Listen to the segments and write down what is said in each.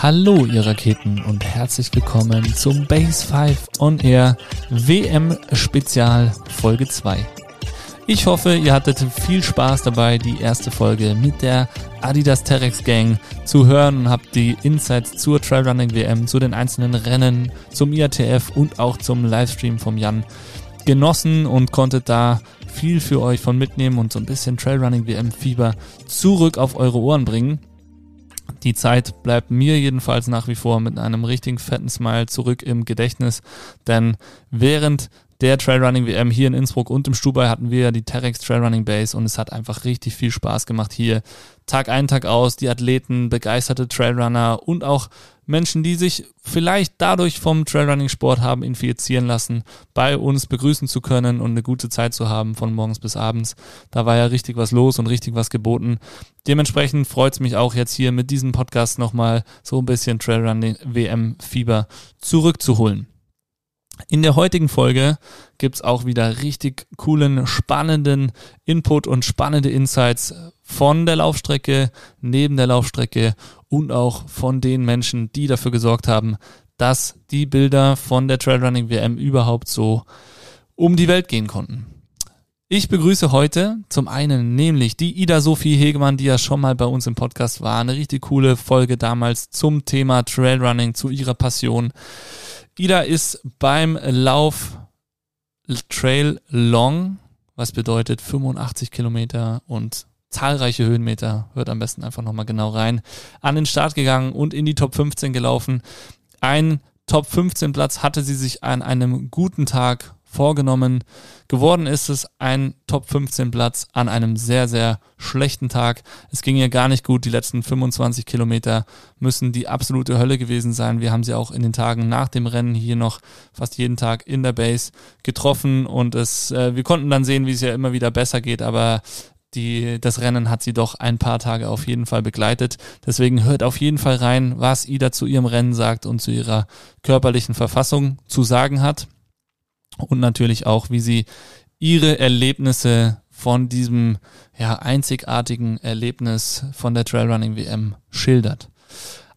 Hallo ihr Raketen und herzlich willkommen zum Base 5 On Air WM Spezial Folge 2. Ich hoffe, ihr hattet viel Spaß dabei, die erste Folge mit der Adidas Terex Gang zu hören und habt die Insights zur Trailrunning WM, zu den einzelnen Rennen, zum IATF und auch zum Livestream vom Jan genossen und konntet da viel für euch von mitnehmen und so ein bisschen Trailrunning WM Fieber zurück auf eure Ohren bringen. Die Zeit bleibt mir jedenfalls nach wie vor mit einem richtigen fetten Smile zurück im Gedächtnis, denn während der Trailrunning WM hier in Innsbruck und im Stubai hatten wir ja die Terex Trailrunning Base und es hat einfach richtig viel Spaß gemacht hier. Tag ein, Tag aus, die Athleten, begeisterte Trailrunner und auch Menschen, die sich vielleicht dadurch vom Trailrunning-Sport haben infizieren lassen, bei uns begrüßen zu können und eine gute Zeit zu haben von morgens bis abends. Da war ja richtig was los und richtig was geboten. Dementsprechend freut es mich auch jetzt hier mit diesem Podcast nochmal so ein bisschen Trailrunning-WM-Fieber zurückzuholen. In der heutigen Folge gibt's auch wieder richtig coolen, spannenden Input und spannende Insights von der Laufstrecke, neben der Laufstrecke und auch von den Menschen, die dafür gesorgt haben, dass die Bilder von der Trailrunning WM überhaupt so um die Welt gehen konnten. Ich begrüße heute zum einen nämlich die Ida Sophie Hegemann, die ja schon mal bei uns im Podcast war. Eine richtig coole Folge damals zum Thema Trailrunning, zu ihrer Passion. Ida ist beim Lauf Trail Long, was bedeutet 85 Kilometer und zahlreiche Höhenmeter, hört am besten einfach nochmal genau rein, an den Start gegangen und in die Top 15 gelaufen. Ein Top 15 Platz hatte sie sich an einem guten Tag vorgenommen. Geworden ist es ein Top 15 Platz an einem sehr, sehr schlechten Tag. Es ging ihr gar nicht gut. Die letzten 25 Kilometer müssen die absolute Hölle gewesen sein. Wir haben sie auch in den Tagen nach dem Rennen hier noch fast jeden Tag in der Base getroffen und es, äh, wir konnten dann sehen, wie es ja immer wieder besser geht, aber die, das Rennen hat sie doch ein paar Tage auf jeden Fall begleitet. Deswegen hört auf jeden Fall rein, was Ida zu ihrem Rennen sagt und zu ihrer körperlichen Verfassung zu sagen hat und natürlich auch, wie sie ihre Erlebnisse von diesem ja, einzigartigen Erlebnis von der Trailrunning WM schildert.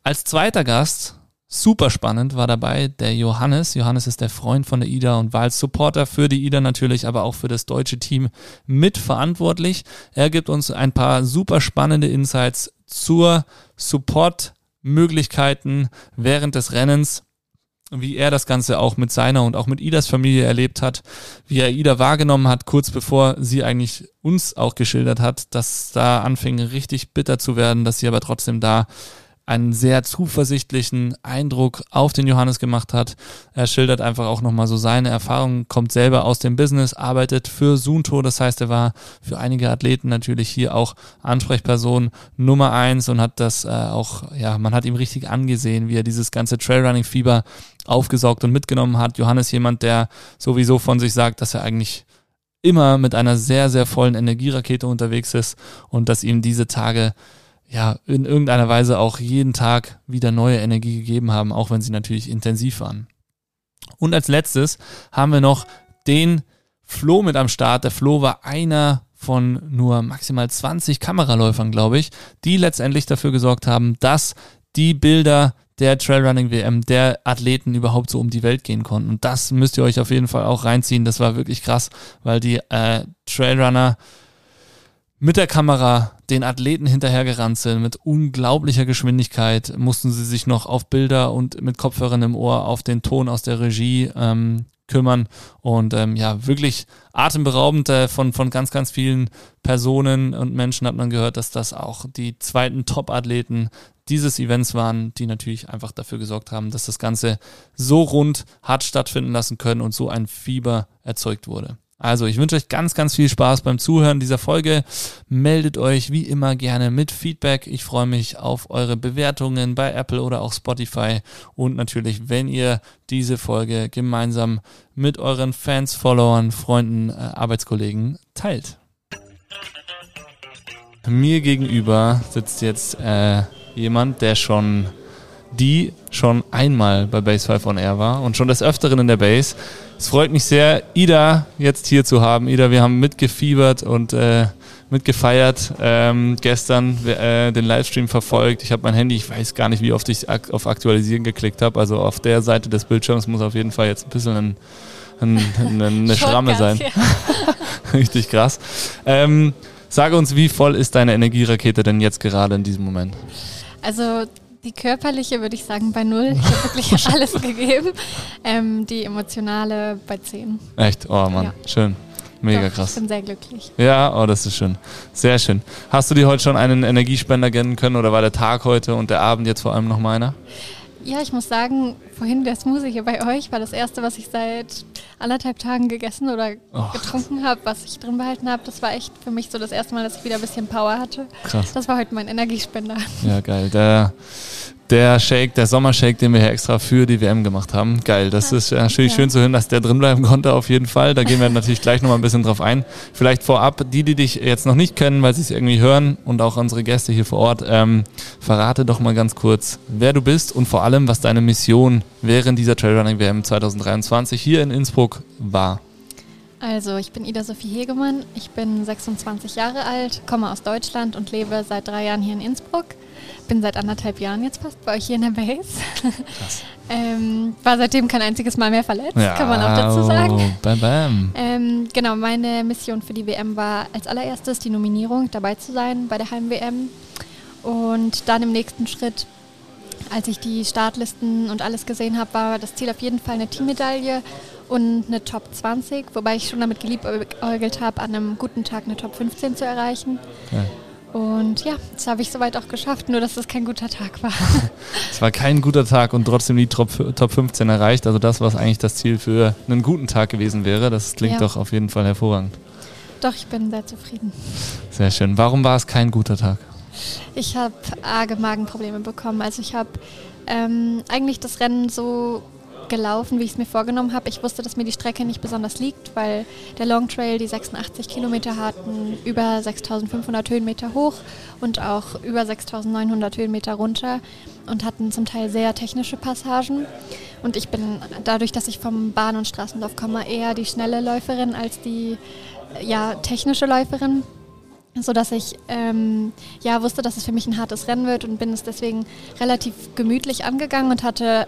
Als zweiter Gast, super spannend, war dabei der Johannes. Johannes ist der Freund von der IDA und war als Supporter für die IDA natürlich, aber auch für das deutsche Team mitverantwortlich. Er gibt uns ein paar super spannende Insights zur Support-Möglichkeiten während des Rennens wie er das Ganze auch mit seiner und auch mit Idas Familie erlebt hat, wie er Ida wahrgenommen hat, kurz bevor sie eigentlich uns auch geschildert hat, dass da anfing richtig bitter zu werden, dass sie aber trotzdem da einen sehr zuversichtlichen Eindruck auf den Johannes gemacht hat. Er schildert einfach auch nochmal so seine Erfahrungen, kommt selber aus dem Business, arbeitet für Sunto, das heißt, er war für einige Athleten natürlich hier auch Ansprechperson Nummer eins und hat das äh, auch, ja, man hat ihm richtig angesehen, wie er dieses ganze Trailrunning-Fieber aufgesaugt und mitgenommen hat. Johannes jemand, der sowieso von sich sagt, dass er eigentlich immer mit einer sehr, sehr vollen Energierakete unterwegs ist und dass ihm diese Tage ja, in irgendeiner Weise auch jeden Tag wieder neue Energie gegeben haben, auch wenn sie natürlich intensiv waren. Und als letztes haben wir noch den Flo mit am Start. Der Flo war einer von nur maximal 20 Kameraläufern, glaube ich, die letztendlich dafür gesorgt haben, dass die Bilder der Trailrunning WM der Athleten überhaupt so um die Welt gehen konnten. Und das müsst ihr euch auf jeden Fall auch reinziehen. Das war wirklich krass, weil die äh, Trailrunner mit der Kamera den Athleten hinterhergerannt sind, mit unglaublicher Geschwindigkeit, mussten sie sich noch auf Bilder und mit Kopfhörern im Ohr auf den Ton aus der Regie ähm, kümmern und ähm, ja, wirklich atemberaubend äh, von, von ganz, ganz vielen Personen und Menschen hat man gehört, dass das auch die zweiten Top-Athleten dieses Events waren, die natürlich einfach dafür gesorgt haben, dass das Ganze so rund hat stattfinden lassen können und so ein Fieber erzeugt wurde. Also, ich wünsche euch ganz, ganz viel Spaß beim Zuhören dieser Folge. Meldet euch wie immer gerne mit Feedback. Ich freue mich auf eure Bewertungen bei Apple oder auch Spotify. Und natürlich, wenn ihr diese Folge gemeinsam mit euren Fans, Followern, Freunden, äh, Arbeitskollegen teilt. Mir gegenüber sitzt jetzt äh, jemand, der schon die schon einmal bei Base 5 on Air war und schon des Öfteren in der Base. Es freut mich sehr, Ida jetzt hier zu haben. Ida, wir haben mitgefiebert und äh, mitgefeiert, ähm, gestern äh, den Livestream verfolgt. Ich habe mein Handy, ich weiß gar nicht, wie oft ich ak auf Aktualisieren geklickt habe. Also auf der Seite des Bildschirms muss auf jeden Fall jetzt ein bisschen ein, ein, ein, eine Schramme sein. Richtig krass. Ähm, sage uns, wie voll ist deine Energierakete denn jetzt gerade in diesem Moment? Also die körperliche würde ich sagen bei null. Ich habe wirklich alles gegeben. Ähm, die emotionale bei zehn. Echt? Oh Mann, ja. schön. Mega Doch, krass. Ich bin sehr glücklich. Ja, oh, das ist schön. Sehr schön. Hast du dir heute schon einen Energiespender gönnen können oder war der Tag heute und der Abend jetzt vor allem noch meiner? Ja, ich muss sagen, vorhin der Smoothie hier bei euch war das erste, was ich seit anderthalb Tagen gegessen oder oh. getrunken habe, was ich drin behalten habe. Das war echt für mich so das erste Mal, dass ich wieder ein bisschen Power hatte. Krass. Das war heute mein Energiespender. Ja, geil. Der, der Shake, der Sommershake, den wir hier extra für die WM gemacht haben. Geil, das ist natürlich ja. schön zu hören, dass der drin bleiben konnte auf jeden Fall. Da gehen wir natürlich gleich nochmal ein bisschen drauf ein. Vielleicht vorab, die, die dich jetzt noch nicht kennen, weil sie es irgendwie hören und auch unsere Gäste hier vor Ort, ähm, verrate doch mal ganz kurz, wer du bist und vor allem, was deine Mission während dieser Trailrunning WM 2023 hier in Innsbruck war. Also, ich bin Ida Sophie Hegemann, ich bin 26 Jahre alt, komme aus Deutschland und lebe seit drei Jahren hier in Innsbruck bin seit anderthalb Jahren jetzt fast bei euch hier in der Base. Krass. ähm, war seitdem kein einziges Mal mehr verletzt, ja, kann man auch dazu sagen. Bam, bam. Ähm, genau, meine Mission für die WM war als allererstes die Nominierung, dabei zu sein bei der Heim-WM. Und dann im nächsten Schritt, als ich die Startlisten und alles gesehen habe, war das Ziel auf jeden Fall eine Teammedaille und eine Top 20, wobei ich schon damit geliebäugelt habe, an einem guten Tag eine Top 15 zu erreichen. Okay. Und ja, das habe ich soweit auch geschafft, nur dass es kein guter Tag war. es war kein guter Tag und trotzdem die Top, Top 15 erreicht. Also das, was eigentlich das Ziel für einen guten Tag gewesen wäre. Das klingt ja. doch auf jeden Fall hervorragend. Doch, ich bin sehr zufrieden. Sehr schön. Warum war es kein guter Tag? Ich habe arge Magenprobleme bekommen. Also ich habe ähm, eigentlich das Rennen so gelaufen, wie ich es mir vorgenommen habe. Ich wusste, dass mir die Strecke nicht besonders liegt, weil der Long Trail die 86 Kilometer hatten, über 6500 Höhenmeter hoch und auch über 6900 Höhenmeter runter und hatten zum Teil sehr technische Passagen. Und ich bin dadurch, dass ich vom Bahn- und Straßendorf komme, eher die schnelle Läuferin als die ja, technische Läuferin so dass ich ähm, ja wusste, dass es für mich ein hartes Rennen wird und bin es deswegen relativ gemütlich angegangen und hatte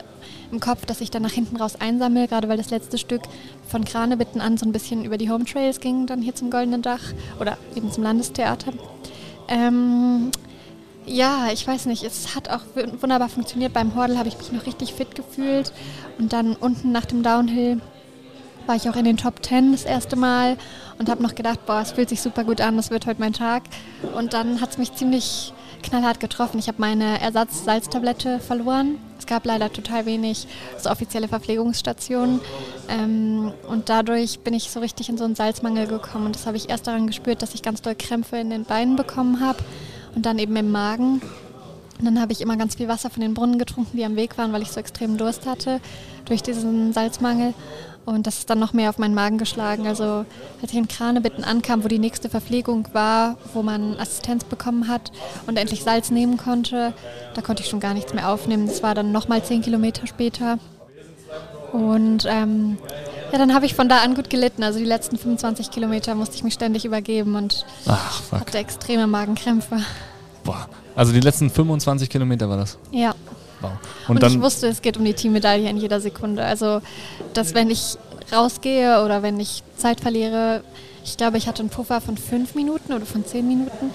im Kopf, dass ich dann nach hinten raus einsammle, gerade weil das letzte Stück von Kranebitten an so ein bisschen über die Home Trails ging, dann hier zum Goldenen Dach oder eben zum Landestheater. Ähm, ja, ich weiß nicht, es hat auch wunderbar funktioniert. Beim Hordel habe ich mich noch richtig fit gefühlt und dann unten nach dem Downhill war ich auch in den Top 10 das erste Mal und habe noch gedacht, boah, es fühlt sich super gut an, das wird heute mein Tag. Und dann hat es mich ziemlich knallhart getroffen. Ich habe meine Ersatzsalztablette verloren. Es gab leider total wenig so offizielle Verpflegungsstationen. Ähm, und dadurch bin ich so richtig in so einen Salzmangel gekommen. Und das habe ich erst daran gespürt, dass ich ganz doll Krämpfe in den Beinen bekommen habe und dann eben im Magen. Und dann habe ich immer ganz viel Wasser von den Brunnen getrunken, die am Weg waren, weil ich so extremen Durst hatte durch diesen Salzmangel. Und das ist dann noch mehr auf meinen Magen geschlagen. Also als ich in Kranebitten ankam, wo die nächste Verpflegung war, wo man Assistenz bekommen hat und endlich Salz nehmen konnte, da konnte ich schon gar nichts mehr aufnehmen. Das war dann nochmal zehn Kilometer später. Und ähm, ja, dann habe ich von da an gut gelitten. Also die letzten 25 Kilometer musste ich mich ständig übergeben und Ach, hatte extreme Magenkrämpfe. Boah, also die letzten 25 Kilometer war das? Ja. Wow. Und, und ich wusste, es geht um die Teammedaille in jeder Sekunde. Also, dass wenn ich rausgehe oder wenn ich Zeit verliere, ich glaube, ich hatte einen Puffer von fünf Minuten oder von zehn Minuten,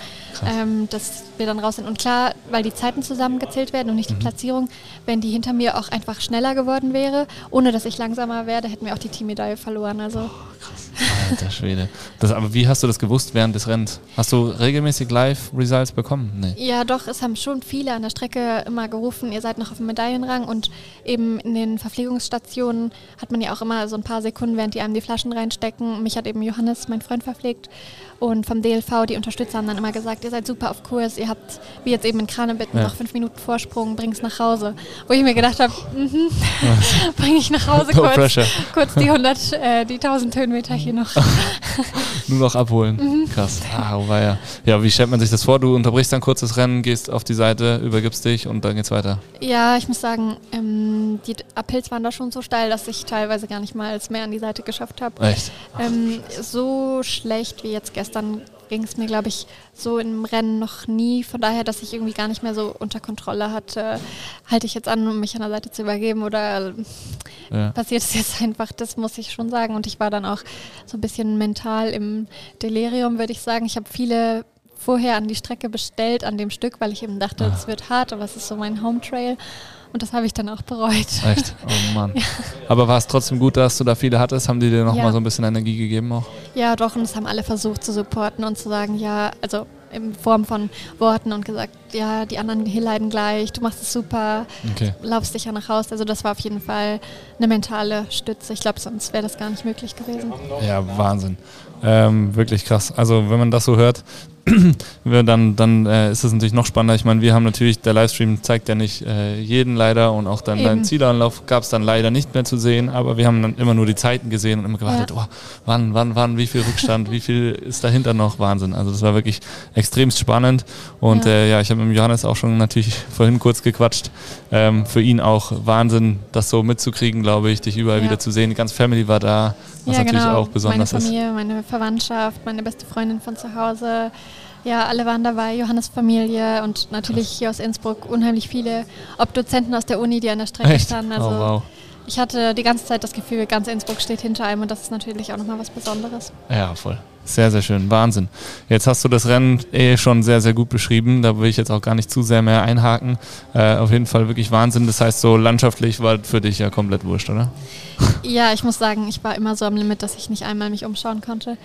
ähm, dass wir dann raus sind. Und klar, weil die Zeiten zusammengezählt werden und nicht mhm. die Platzierung, wenn die hinter mir auch einfach schneller geworden wäre, ohne dass ich langsamer werde, hätten wir auch die Teammedaille verloren. Also. Oh, krass. Alter Schwede. Das, aber wie hast du das gewusst während des Rennens? Hast du regelmäßig Live-Results bekommen? Nee. Ja, doch, es haben schon viele an der Strecke immer gerufen, ihr seid noch auf dem Medaillenrang und eben in den Verpflegungsstationen hat man ja auch immer so ein paar Sekunden, während die einem die Flaschen reinstecken. Mich hat eben Johannes, mein Freund, verpflegt und vom DLV, die Unterstützer haben dann immer gesagt, ihr seid super auf Kurs, ihr habt, wie jetzt eben in Kranebitten, ja. noch fünf Minuten Vorsprung, bring's nach Hause. Wo ich mir gedacht habe, mhm, bring ich nach Hause kurz, kurz die 100, äh, die 1000 Höhenmeter hier noch. Nur noch abholen. Mhm. Krass. Ah, oh, ja. ja, wie stellt man sich das vor? Du unterbrichst ein kurzes Rennen, gehst auf die Seite, übergibst dich und dann geht's weiter. Ja, ich muss sagen, ähm, die Uphills waren da schon so steil, dass ich teilweise gar nicht mal mehr an die Seite geschafft habe. Echt? Ähm, so schlecht wie jetzt gestern gestern ging es mir, glaube ich, so im Rennen noch nie. Von daher, dass ich irgendwie gar nicht mehr so unter Kontrolle hatte, halte ich jetzt an, um mich an der Seite zu übergeben oder ja. passiert es jetzt einfach, das muss ich schon sagen. Und ich war dann auch so ein bisschen mental im Delirium, würde ich sagen. Ich habe viele vorher an die Strecke bestellt, an dem Stück, weil ich eben dachte, es ah. wird hart, aber es ist so mein Home Trail. Und das habe ich dann auch bereut. Echt? Oh Mann. ja. Aber war es trotzdem gut, dass du da viele hattest? Haben die dir nochmal ja. so ein bisschen Energie gegeben auch? Ja, doch. Und es haben alle versucht zu supporten und zu sagen, ja, also in Form von Worten und gesagt, ja, die anderen hier leiden gleich, du machst es super, okay. laufst dich ja nach Hause. Also das war auf jeden Fall eine mentale Stütze. Ich glaube, sonst wäre das gar nicht möglich gewesen. Ja, Wahnsinn. Ähm, wirklich krass. Also wenn man das so hört, dann, dann äh, ist es natürlich noch spannender. Ich meine, wir haben natürlich, der Livestream zeigt ja nicht äh, jeden leider und auch dann Eben. deinen Zielanlauf gab es dann leider nicht mehr zu sehen, aber wir haben dann immer nur die Zeiten gesehen und immer gewartet, ja. oh, wann, wann, wann, wie viel Rückstand, wie viel ist dahinter noch? Wahnsinn. Also das war wirklich extremst spannend und ja, äh, ja ich habe mit Johannes auch schon natürlich vorhin kurz gequatscht. Ähm, für ihn auch Wahnsinn, das so mitzukriegen, glaube ich, dich überall ja. wieder zu sehen. Die ganze Family war da, was ja, natürlich genau. auch besonders meine Familie, ist. Meine Verwandtschaft, meine beste Freundin von zu Hause. Ja, alle waren dabei, Johannes Familie und natürlich hier aus Innsbruck unheimlich viele, ob Dozenten aus der Uni, die an der Strecke Echt? standen. Also oh, wow. ich hatte die ganze Zeit das Gefühl, ganz Innsbruck steht hinter einem und das ist natürlich auch nochmal was Besonderes. Ja, voll. Sehr, sehr schön. Wahnsinn. Jetzt hast du das Rennen eh schon sehr, sehr gut beschrieben. Da will ich jetzt auch gar nicht zu sehr mehr einhaken. Äh, auf jeden Fall wirklich Wahnsinn. Das heißt, so landschaftlich war für dich ja komplett wurscht, oder? Ja, ich muss sagen, ich war immer so am Limit, dass ich nicht einmal mich umschauen konnte.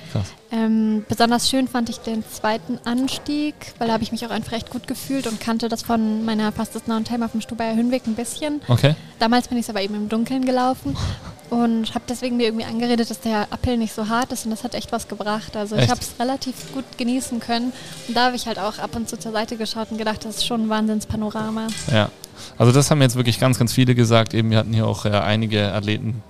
Ähm, besonders schön fand ich den zweiten Anstieg, weil da habe ich mich auch einfach recht gut gefühlt und kannte das von meiner Fastest Non Time auf dem Stubaier Höhenweg ein bisschen. Okay. Damals bin ich es aber eben im Dunkeln gelaufen und habe deswegen mir irgendwie angeredet, dass der Appell nicht so hart ist und das hat echt was gebracht. Also echt? ich habe es relativ gut genießen können und da habe ich halt auch ab und zu zur Seite geschaut und gedacht, das ist schon ein Wahnsinnspanorama. Ja, also das haben jetzt wirklich ganz, ganz viele gesagt. Eben, wir hatten hier auch äh, einige Athleten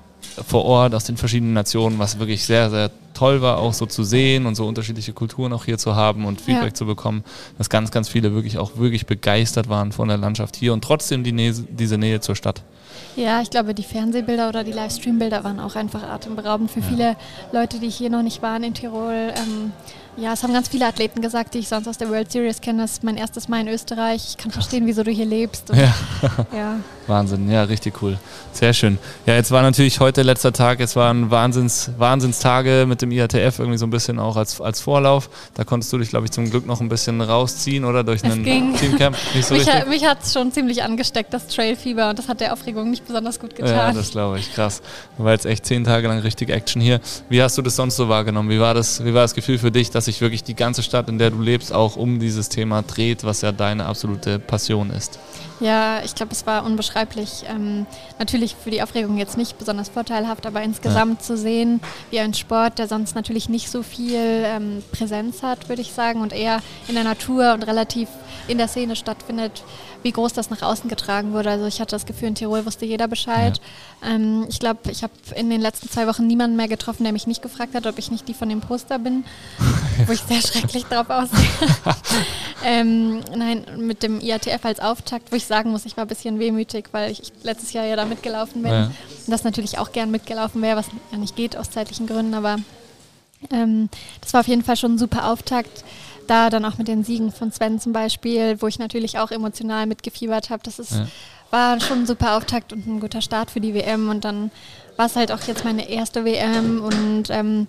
vor Ort aus den verschiedenen Nationen, was wirklich sehr, sehr toll war, auch so zu sehen und so unterschiedliche Kulturen auch hier zu haben und Feedback ja. zu bekommen, dass ganz, ganz viele wirklich auch wirklich begeistert waren von der Landschaft hier und trotzdem die Nähe, diese Nähe zur Stadt. Ja, ich glaube, die Fernsehbilder oder die Livestream-Bilder waren auch einfach atemberaubend für ja. viele Leute, die hier noch nicht waren in Tirol. Ähm, ja, es haben ganz viele Athleten gesagt, die ich sonst aus der World Series kenne. Das ist mein erstes Mal in Österreich. Ich kann verstehen, wieso du hier lebst. Und, ja. ja. Wahnsinn, ja, richtig cool. Sehr schön. Ja, jetzt war natürlich heute letzter Tag. Es waren Wahnsinns, Wahnsinnstage mit dem IATF irgendwie so ein bisschen auch als, als Vorlauf. Da konntest du dich, glaube ich, zum Glück noch ein bisschen rausziehen oder durch einen Teamcamp. Nicht so mich ha, mich hat es schon ziemlich angesteckt, das Trailfieber. Und das hat der Aufregung nicht besonders gut getan. Ja, das glaube ich. Krass. Du war jetzt echt zehn Tage lang richtig Action hier. Wie hast du das sonst so wahrgenommen? Wie war das, wie war das Gefühl für dich, dass sich wirklich die ganze Stadt, in der du lebst, auch um dieses Thema dreht, was ja deine absolute Passion ist? Ja, ich glaube, es war unbeschreiblich. Ähm, natürlich für die Aufregung jetzt nicht besonders vorteilhaft, aber insgesamt ja. zu sehen, wie ein Sport, der sonst natürlich nicht so viel ähm, Präsenz hat, würde ich sagen, und eher in der Natur und relativ in der Szene stattfindet, wie groß das nach außen getragen wurde. Also ich hatte das Gefühl, in Tirol wusste jeder Bescheid. Ja. Ähm, ich glaube, ich habe in den letzten zwei Wochen niemanden mehr getroffen, der mich nicht gefragt hat, ob ich nicht die von dem Poster bin, wo ich sehr schrecklich drauf aussehe. ähm, nein, mit dem IATF als Auftakt, wo ich sagen muss, ich war ein bisschen wehmütig, weil ich letztes Jahr ja da mitgelaufen bin. Ja. Und das natürlich auch gern mitgelaufen wäre, was ja nicht geht aus zeitlichen Gründen, aber ähm, das war auf jeden Fall schon ein super Auftakt da dann auch mit den Siegen von Sven zum Beispiel, wo ich natürlich auch emotional mitgefiebert habe. Das ist, ja. war schon ein super Auftakt und ein guter Start für die WM. Und dann war es halt auch jetzt meine erste WM und ähm,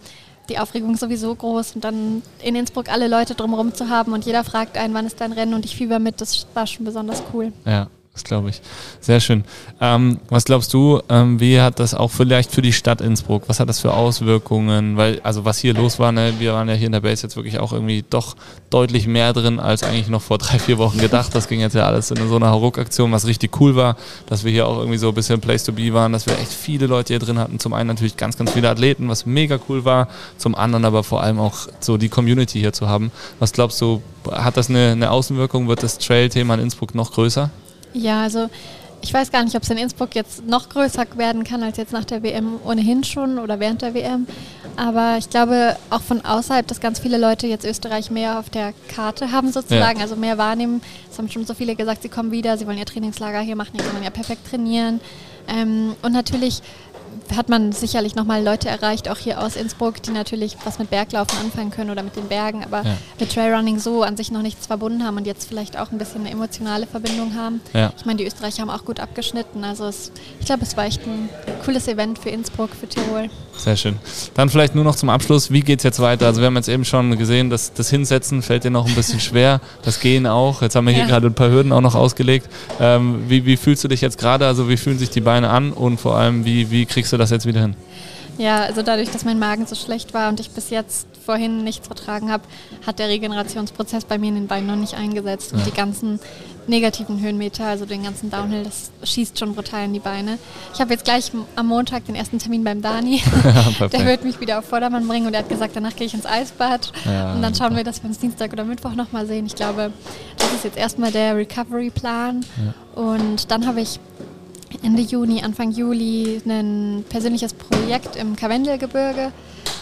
die Aufregung sowieso groß und dann in Innsbruck alle Leute drumherum zu haben und jeder fragt einen, wann ist dein Rennen und ich fieber mit, das war schon besonders cool. Ja, das glaube ich. Sehr schön. Ähm, was glaubst du, ähm, wie hat das auch vielleicht für die Stadt Innsbruck, was hat das für Auswirkungen? Weil, also was hier los war, ne, wir waren ja hier in der Base jetzt wirklich auch irgendwie doch deutlich mehr drin, als eigentlich noch vor drei, vier Wochen gedacht. Das ging jetzt ja alles in so einer Hauruck-Aktion, was richtig cool war, dass wir hier auch irgendwie so ein bisschen Place to be waren, dass wir echt viele Leute hier drin hatten. Zum einen natürlich ganz, ganz viele Athleten, was mega cool war. Zum anderen aber vor allem auch so die Community hier zu haben. Was glaubst du, hat das eine, eine Außenwirkung? Wird das Trail-Thema in Innsbruck noch größer? Ja, also ich weiß gar nicht, ob es in Innsbruck jetzt noch größer werden kann als jetzt nach der WM ohnehin schon oder während der WM. Aber ich glaube auch von außerhalb, dass ganz viele Leute jetzt Österreich mehr auf der Karte haben sozusagen, ja. also mehr wahrnehmen. Es haben schon so viele gesagt, sie kommen wieder, sie wollen ihr Trainingslager hier machen, sie wollen ja perfekt trainieren. Ähm, und natürlich hat man sicherlich nochmal Leute erreicht, auch hier aus Innsbruck, die natürlich was mit Berglaufen anfangen können oder mit den Bergen, aber ja. mit Trailrunning so an sich noch nichts verbunden haben und jetzt vielleicht auch ein bisschen eine emotionale Verbindung haben. Ja. Ich meine, die Österreicher haben auch gut abgeschnitten. Also es, ich glaube, es war echt ein cooles Event für Innsbruck, für Tirol. Sehr schön. Dann vielleicht nur noch zum Abschluss, wie geht es jetzt weiter? Also wir haben jetzt eben schon gesehen, dass das Hinsetzen fällt dir noch ein bisschen schwer, das Gehen auch. Jetzt haben wir hier ja. gerade ein paar Hürden auch noch ausgelegt. Ähm, wie, wie fühlst du dich jetzt gerade? Also wie fühlen sich die Beine an und vor allem, wie, wie kriegst du das jetzt wieder hin? Ja, also dadurch, dass mein Magen so schlecht war und ich bis jetzt vorhin nichts vertragen habe, hat der Regenerationsprozess bei mir in den Beinen noch nicht eingesetzt. Und ja. die ganzen negativen Höhenmeter, also den ganzen Downhill, das schießt schon brutal in die Beine. Ich habe jetzt gleich am Montag den ersten Termin beim Dani. der wird mich wieder auf Vordermann bringen und er hat gesagt, danach gehe ich ins Eisbad. Ja, und dann schauen wir, dass wir uns Dienstag oder Mittwoch nochmal sehen. Ich glaube, das ist jetzt erstmal der Recovery-Plan. Ja. Und dann habe ich Ende Juni, Anfang Juli ein persönliches Projekt im Karwendelgebirge.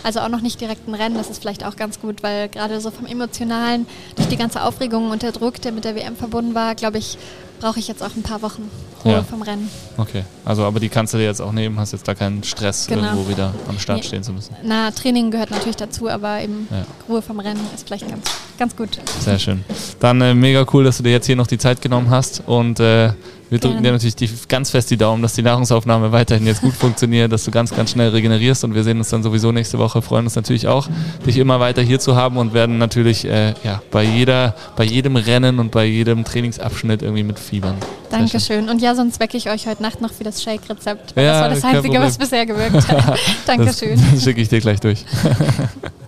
Also auch noch nicht direkt ein Rennen, das ist vielleicht auch ganz gut, weil gerade so vom Emotionalen, durch die ganze Aufregung und der Druck, der mit der WM verbunden war, glaube ich, brauche ich jetzt auch ein paar Wochen Ruhe ja. vom Rennen. Okay, also aber die kannst du dir jetzt auch nehmen, hast jetzt da keinen Stress, genau. irgendwo wieder am Start nee. stehen zu müssen. Na, Training gehört natürlich dazu, aber eben ja. Ruhe vom Rennen ist vielleicht ganz, ganz gut. Sehr schön. Dann äh, mega cool, dass du dir jetzt hier noch die Zeit genommen hast und äh, wir drücken dir natürlich die, ganz fest die Daumen, dass die Nahrungsaufnahme weiterhin jetzt gut funktioniert, dass du ganz, ganz schnell regenerierst und wir sehen uns dann sowieso nächste Woche. Freuen uns natürlich auch, dich immer weiter hier zu haben und werden natürlich äh, ja, bei, jeder, bei jedem Rennen und bei jedem Trainingsabschnitt irgendwie mitfiebern. Dankeschön. Und ja, sonst wecke ich euch heute Nacht noch für das Shake-Rezept. Ja, das war das Einzige, was bisher gewirkt hat. Dankeschön. Das, das schicke ich dir gleich durch.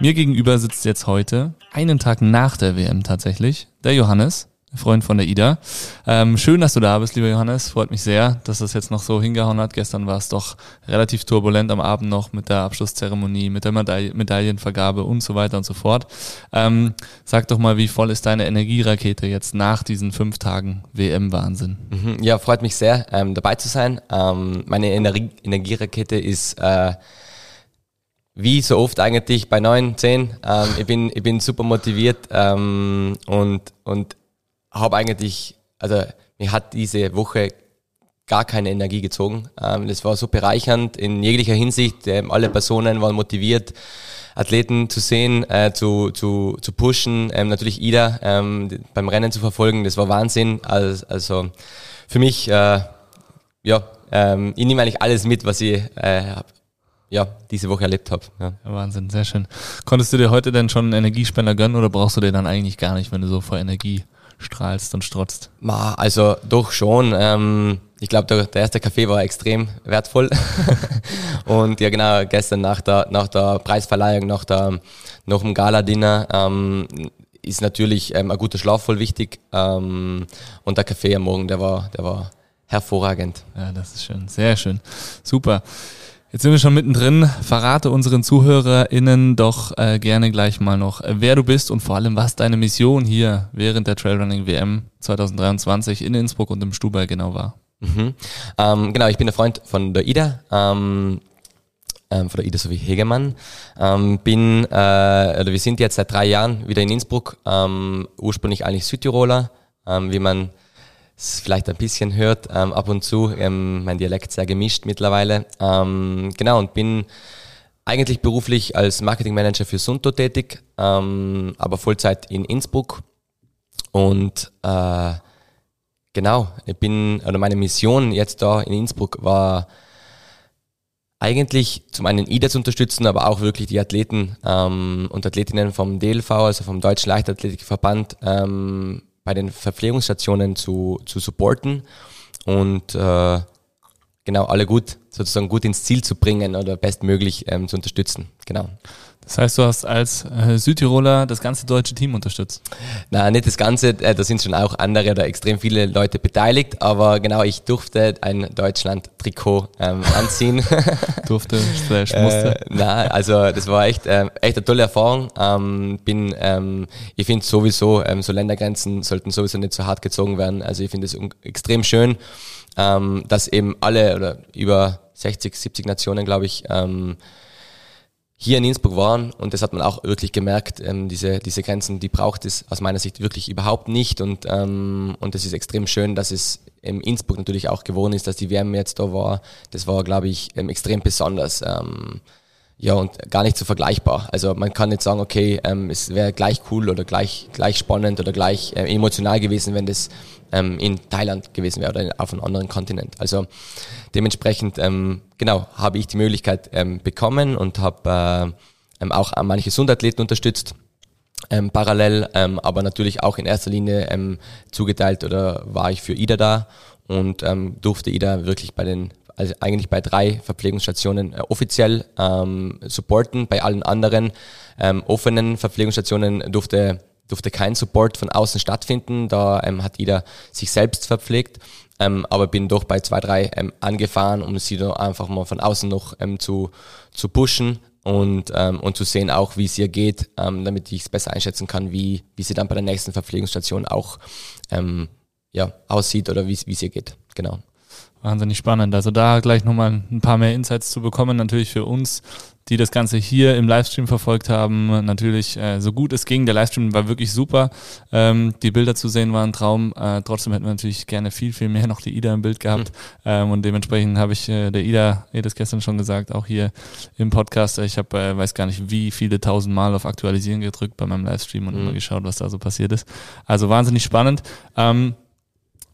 Mir gegenüber sitzt jetzt heute, einen Tag nach der WM tatsächlich, der Johannes, Freund von der Ida. Ähm, schön, dass du da bist, lieber Johannes. Freut mich sehr, dass das jetzt noch so hingehauen hat. Gestern war es doch relativ turbulent am Abend noch mit der Abschlusszeremonie, mit der Medaille Medaillenvergabe und so weiter und so fort. Ähm, sag doch mal, wie voll ist deine Energierakete jetzt nach diesen fünf Tagen WM-Wahnsinn? Mhm, ja, freut mich sehr, ähm, dabei zu sein. Ähm, meine Energie Energierakete ist äh, wie so oft eigentlich bei neun, zehn. Ähm, ich, bin, ich bin super motiviert ähm, und, und habe eigentlich, also mir hat diese Woche gar keine Energie gezogen. Ähm, das war so bereichernd in jeglicher Hinsicht. Ähm, alle Personen waren motiviert, Athleten zu sehen, äh, zu, zu, zu pushen. Ähm, natürlich Ida ähm, beim Rennen zu verfolgen, das war Wahnsinn. Also, also für mich, äh, ja, ähm, ich nehme eigentlich alles mit, was ich äh, ja, diese Woche erlebt habe. Ja. ja. Wahnsinn, sehr schön. Konntest du dir heute denn schon einen Energiespender gönnen oder brauchst du den dann eigentlich gar nicht, wenn du so vor Energie strahlst und strotzt? Ma, also doch schon. Ähm, ich glaube, der, der, erste Kaffee war extrem wertvoll. und ja, genau, gestern nach der, nach der Preisverleihung, nach, der, nach dem Gala-Dinner ähm, ist natürlich ähm, ein guter Schlaf voll wichtig. Ähm, und der Kaffee am Morgen, der war, der war hervorragend. Ja, das ist schön. Sehr schön. Super. Jetzt sind wir schon mittendrin. Verrate unseren ZuhörerInnen doch äh, gerne gleich mal noch, äh, wer du bist und vor allem, was deine Mission hier während der Trailrunning WM 2023 in Innsbruck und im Stubai genau war. Mhm. Ähm, genau, ich bin der Freund von der Ida, ähm, ähm, von der Ida sowie Hegemann. Ähm, bin, äh, oder wir sind jetzt seit drei Jahren wieder in Innsbruck, ähm, ursprünglich eigentlich Südtiroler, ähm, wie man es vielleicht ein bisschen hört, ähm, ab und zu. Ähm, mein Dialekt sehr gemischt mittlerweile. Ähm, genau, und bin eigentlich beruflich als Marketingmanager für Sunto tätig, ähm, aber Vollzeit in Innsbruck. Und äh, genau, ich bin, oder meine Mission jetzt da in Innsbruck war eigentlich zum einen IDA zu unterstützen, aber auch wirklich die Athleten ähm, und Athletinnen vom DLV, also vom Deutschen Leichtathletikverband, ähm, bei den Verpflegungsstationen zu, zu supporten und äh, genau alle gut sozusagen gut ins Ziel zu bringen oder bestmöglich ähm, zu unterstützen. Genau. Das heißt, du hast als äh, Südtiroler das ganze deutsche Team unterstützt? Nein, nicht das ganze, äh, da sind schon auch andere oder extrem viele Leute beteiligt, aber genau, ich durfte ein Deutschland-Trikot ähm, anziehen. durfte, slash musste? Äh, nein, also das war echt, äh, echt eine tolle Erfahrung. Ähm, bin, ähm, ich finde sowieso, ähm, so Ländergrenzen sollten sowieso nicht so hart gezogen werden. Also ich finde es extrem schön, ähm, dass eben alle oder über 60, 70 Nationen, glaube ich, ähm, hier in Innsbruck waren und das hat man auch wirklich gemerkt, ähm, diese, diese Grenzen, die braucht es aus meiner Sicht wirklich überhaupt nicht und ähm, und es ist extrem schön, dass es in Innsbruck natürlich auch geworden ist, dass die WM jetzt da war. Das war, glaube ich, ähm, extrem besonders. Ähm, ja, und gar nicht so vergleichbar. Also man kann nicht sagen, okay, ähm, es wäre gleich cool oder gleich, gleich spannend oder gleich äh, emotional gewesen, wenn das ähm, in Thailand gewesen wäre oder auf einem anderen Kontinent. Also dementsprechend, ähm, genau, habe ich die Möglichkeit ähm, bekommen und habe äh, ähm, auch manche Gesundathleten unterstützt. Ähm, parallel, ähm, aber natürlich auch in erster Linie ähm, zugeteilt oder war ich für Ida da und ähm, durfte Ida wirklich bei den also eigentlich bei drei Verpflegungsstationen äh, offiziell ähm, supporten. Bei allen anderen ähm, offenen Verpflegungsstationen durfte, durfte kein Support von außen stattfinden. Da ähm, hat jeder sich selbst verpflegt. Ähm, aber bin doch bei zwei, drei ähm, angefahren, um sie dann einfach mal von außen noch ähm, zu, zu pushen und, ähm, und zu sehen auch, wie es ihr geht, ähm, damit ich es besser einschätzen kann, wie, wie sie dann bei der nächsten Verpflegungsstation auch ähm, ja, aussieht oder wie es ihr geht. Genau. Wahnsinnig spannend. Also da gleich nochmal ein paar mehr Insights zu bekommen, natürlich für uns, die das Ganze hier im Livestream verfolgt haben. Natürlich äh, so gut es ging. Der Livestream war wirklich super. Ähm, die Bilder zu sehen waren ein Traum. Äh, trotzdem hätten wir natürlich gerne viel, viel mehr noch die Ida im Bild gehabt. Mhm. Ähm, und dementsprechend habe ich äh, der Ida, ihr das gestern schon gesagt, auch hier im Podcast. Ich habe, äh, weiß gar nicht, wie viele tausend Mal auf Aktualisieren gedrückt bei meinem Livestream und mhm. immer geschaut, was da so passiert ist. Also wahnsinnig spannend. Ähm,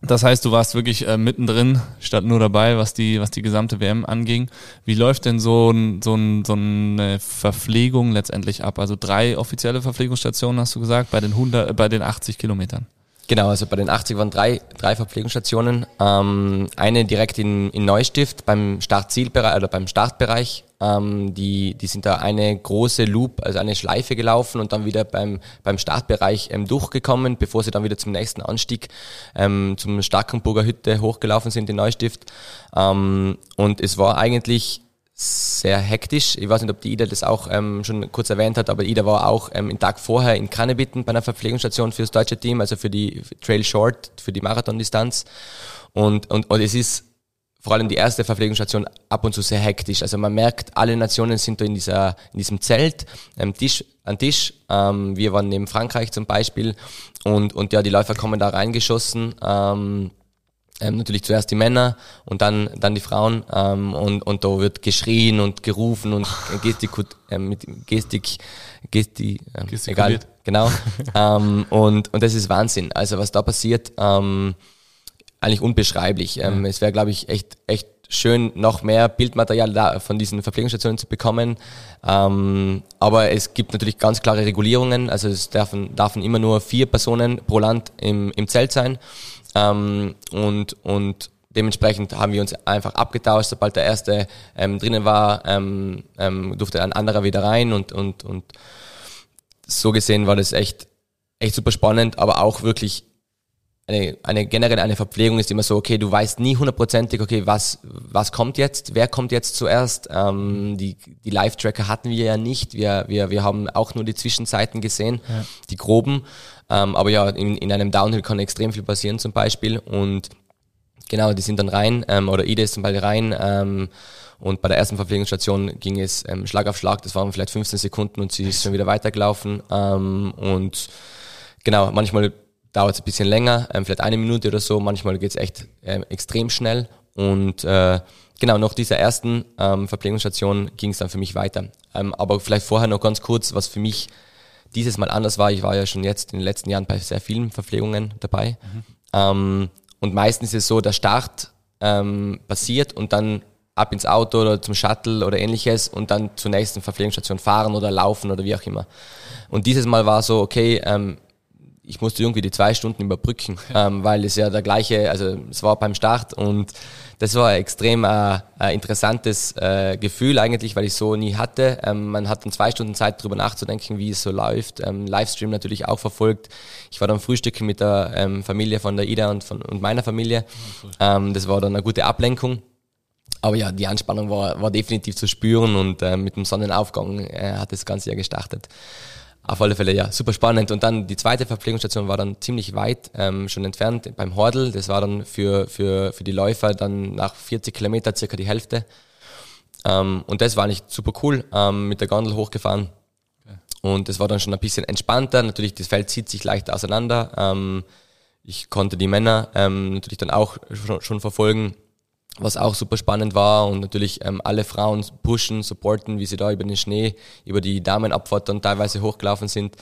das heißt, du warst wirklich äh, mittendrin, statt nur dabei, was die, was die gesamte WM anging. Wie läuft denn so, ein, so, ein, so eine Verpflegung letztendlich ab? Also drei offizielle Verpflegungsstationen hast du gesagt, bei den 100, äh, bei den 80 Kilometern. Genau, also bei den 80 waren drei, drei Verpflegungsstationen. Ähm, eine direkt in, in Neustift beim Startzielbereich oder beim Startbereich. Ähm, die, die sind da eine große Loop, also eine Schleife gelaufen und dann wieder beim, beim Startbereich ähm, durchgekommen, bevor sie dann wieder zum nächsten Anstieg ähm, zum Starkenburger Hütte hochgelaufen sind in Neustift. Ähm, und es war eigentlich sehr hektisch. Ich weiß nicht, ob die Ida das auch ähm, schon kurz erwähnt hat, aber Ida war auch ähm, einen Tag vorher in Kannebitten bei einer Verpflegungsstation für das deutsche Team, also für die Trail Short, für die Marathondistanz. Und, und, und es ist vor allem die erste Verpflegungsstation ab und zu sehr hektisch. Also man merkt, alle Nationen sind da in, dieser, in diesem Zelt, ähm, Tisch an Tisch. Ähm, wir waren neben Frankreich zum Beispiel und, und ja, die Läufer kommen da reingeschossen. Ähm, ähm, natürlich zuerst die Männer und dann, dann die Frauen ähm, und, und da wird geschrien und gerufen und gestikut, äh, mit Gestik, Gesti, äh, egal, genau. ähm, und, und das ist Wahnsinn. Also was da passiert, ähm, eigentlich unbeschreiblich. Ähm, ja. Es wäre, glaube ich, echt, echt schön, noch mehr Bildmaterial da von diesen Verpflegungsstationen zu bekommen. Ähm, aber es gibt natürlich ganz klare Regulierungen. Also es dürfen, dürfen immer nur vier Personen pro Land im, im Zelt sein. Ähm, und, und dementsprechend haben wir uns einfach abgetauscht. Sobald der erste ähm, drinnen war, ähm, ähm, durfte ein anderer wieder rein und, und, und so gesehen war das echt, echt super spannend, aber auch wirklich eine, eine generell eine Verpflegung ist immer so, okay, du weißt nie hundertprozentig, okay, was, was kommt jetzt, wer kommt jetzt zuerst. Ähm, die die Live-Tracker hatten wir ja nicht. Wir, wir, wir haben auch nur die Zwischenzeiten gesehen, ja. die groben. Ähm, aber ja, in, in einem Downhill kann extrem viel passieren zum Beispiel. Und genau, die sind dann rein, ähm, oder Ide ist zum Beispiel rein. Ähm, und bei der ersten Verpflegungsstation ging es ähm, Schlag auf Schlag, das waren vielleicht 15 Sekunden und sie ist schon wieder weitergelaufen. Ähm, und genau, manchmal dauert es ein bisschen länger, ähm, vielleicht eine Minute oder so, manchmal geht es echt ähm, extrem schnell. Und äh, genau, nach dieser ersten ähm, Verpflegungsstation ging es dann für mich weiter. Ähm, aber vielleicht vorher noch ganz kurz, was für mich dieses Mal anders war. Ich war ja schon jetzt in den letzten Jahren bei sehr vielen Verpflegungen dabei. Mhm. Ähm, und meistens ist es so, der Start ähm, passiert und dann ab ins Auto oder zum Shuttle oder ähnliches und dann zur nächsten Verpflegungsstation fahren oder laufen oder wie auch immer. Und dieses Mal war so, okay, ähm, ich musste irgendwie die zwei Stunden überbrücken, ähm, weil es ja der gleiche, also es war beim Start und das war ein extrem äh, interessantes äh, Gefühl eigentlich, weil ich so nie hatte. Ähm, man hat dann zwei Stunden Zeit, darüber nachzudenken, wie es so läuft. Ähm, Livestream natürlich auch verfolgt. Ich war dann frühstücken mit der ähm, Familie von der Ida und, von, und meiner Familie. Ähm, das war dann eine gute Ablenkung. Aber ja, die Anspannung war, war definitiv zu spüren und äh, mit dem Sonnenaufgang äh, hat das Ganze ja gestartet. Auf alle Fälle, ja, super spannend. Und dann die zweite Verpflegungsstation war dann ziemlich weit ähm, schon entfernt beim Hordel. Das war dann für, für, für die Läufer dann nach 40 Kilometer circa die Hälfte. Ähm, und das war eigentlich super cool, ähm, mit der Gondel hochgefahren. Okay. Und das war dann schon ein bisschen entspannter. Natürlich, das Feld zieht sich leicht auseinander. Ähm, ich konnte die Männer ähm, natürlich dann auch schon, schon, verfolgen, was auch super spannend war. Und natürlich ähm, alle Frauen pushen, supporten, wie sie da über den Schnee, über die Damenabfahrt dann teilweise hochgelaufen sind.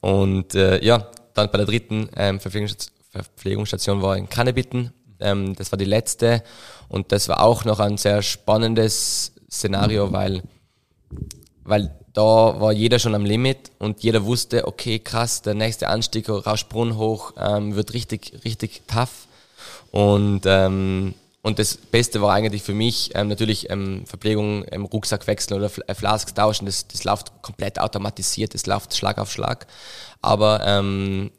Und äh, ja, dann bei der dritten ähm, Verpflegungsstation war in Kannebitten. Ähm, das war die letzte. Und das war auch noch ein sehr spannendes Szenario, weil, weil da war jeder schon am Limit und jeder wusste, okay, krass, der nächste Anstieg Rauschbrunn hoch ähm, wird richtig, richtig tough. Und, ähm, und das Beste war eigentlich für mich ähm, natürlich ähm, Verpflegung, ähm, Rucksack wechseln oder äh, Flasks tauschen. Das, das läuft komplett automatisiert, das läuft Schlag auf Schlag. Aber ähm,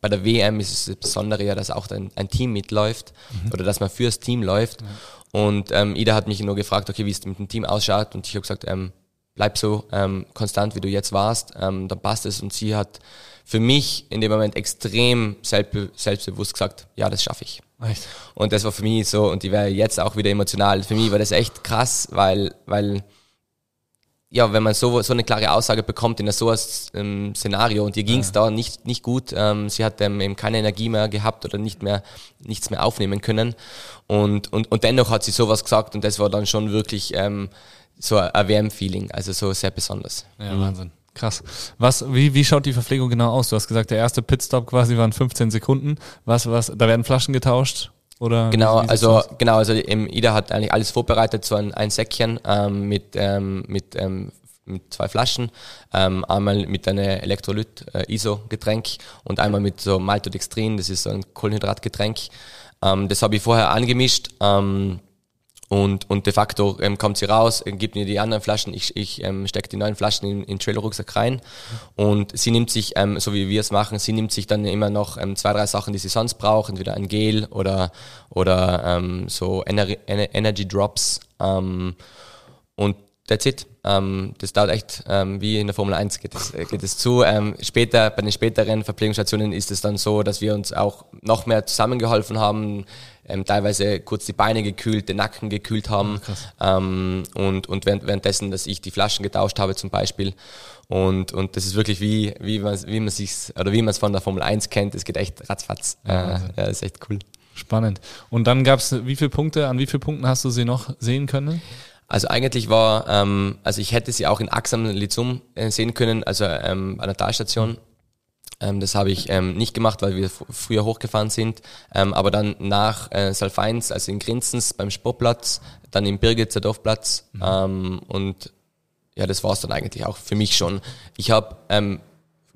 bei der WM ist es das Besondere ja, dass auch ein, ein Team mitläuft mhm. oder dass man fürs Team läuft. Mhm. Und ähm, Ida hat mich nur gefragt, okay, wie es mit dem Team ausschaut. Und ich habe gesagt, ähm, bleib so ähm, konstant, wie du jetzt warst, ähm, dann passt es. Und sie hat für mich in dem Moment extrem selbstbe selbstbewusst gesagt, ja, das schaffe ich. Echt? Und das war für mich so, und die wäre jetzt auch wieder emotional. Für mich war das echt krass, weil, weil ja, wenn man so, so eine klare Aussage bekommt in so einem ähm, Szenario und ihr ging es ja. da nicht, nicht gut, ähm, sie hat ähm, eben keine Energie mehr gehabt oder nicht mehr, nichts mehr aufnehmen können und, und, und dennoch hat sie sowas gesagt und das war dann schon wirklich ähm, so ein WM-Feeling, also so sehr besonders. Ja, mhm. Wahnsinn. Krass. Was, wie, wie schaut die Verpflegung genau aus? Du hast gesagt, der erste Pitstop quasi waren 15 Sekunden. Was, was, da werden Flaschen getauscht? Oder genau, also genau, also im Ida hat eigentlich alles vorbereitet, so ein, ein Säckchen ähm, mit, ähm, mit, ähm, mit zwei Flaschen, ähm, einmal mit einem Elektrolyt-ISO-Getränk äh, und einmal mit so Maltodextrin, das ist so ein Kohlenhydratgetränk. Ähm, das habe ich vorher angemischt. Ähm, und, und de facto ähm, kommt sie raus, äh, gibt mir die anderen Flaschen, ich, ich ähm, stecke die neuen Flaschen in, in Trailer-Rucksack rein. Und sie nimmt sich, ähm, so wie wir es machen, sie nimmt sich dann immer noch ähm, zwei, drei Sachen, die sie sonst braucht, entweder ein Gel oder, oder ähm, so Ener Energy Drops. Ähm, und that's it. Ähm, das dauert echt ähm, wie in der Formel 1 geht es, äh, geht es zu. Ähm, später, bei den späteren Verpflegungsstationen ist es dann so, dass wir uns auch noch mehr zusammengeholfen haben, ähm, teilweise kurz die Beine gekühlt, den Nacken gekühlt haben ah, ähm, und, und während, währenddessen, dass ich die Flaschen getauscht habe zum Beispiel. Und, und das ist wirklich wie, wie man wie man sich oder wie man es von der Formel 1 kennt. Es geht echt ratzfatz. Ja, äh, ja, ist echt cool. Spannend. Und dann gab es wie viele Punkte, an wie vielen Punkten hast du sie noch sehen können? Also eigentlich war, ähm, also ich hätte sie auch in Axam Lizum äh, sehen können, also ähm, an der Talstation. Ähm, das habe ich ähm, nicht gemacht, weil wir früher hochgefahren sind. Ähm, aber dann nach äh, Salfeins, also in Grinzens beim Sportplatz, dann im Birgitzer Dorfplatz. Mhm. Ähm, und ja, das war es dann eigentlich auch für mich schon. Ich habe ähm,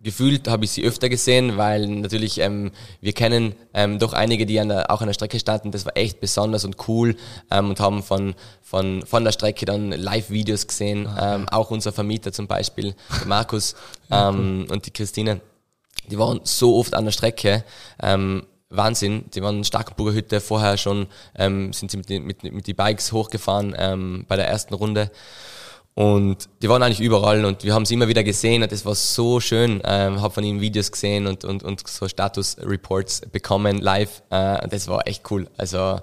gefühlt habe ich sie öfter gesehen, weil natürlich ähm, wir kennen ähm, doch einige, die an der, auch an der Strecke standen. Das war echt besonders und cool ähm, und haben von, von, von der Strecke dann Live-Videos gesehen. Ah, ähm, auch unser Vermieter zum Beispiel, Markus ja, ähm, cool. und die Christine die waren so oft an der Strecke. Ähm, Wahnsinn, die waren in Starkenburger Hütte, vorher schon ähm, sind sie mit, mit, mit die Bikes hochgefahren ähm, bei der ersten Runde. Und die waren eigentlich überall und wir haben sie immer wieder gesehen und das war so schön. Ähm, habe von ihnen Videos gesehen und, und, und so Status-Reports bekommen live. Äh, das war echt cool. Also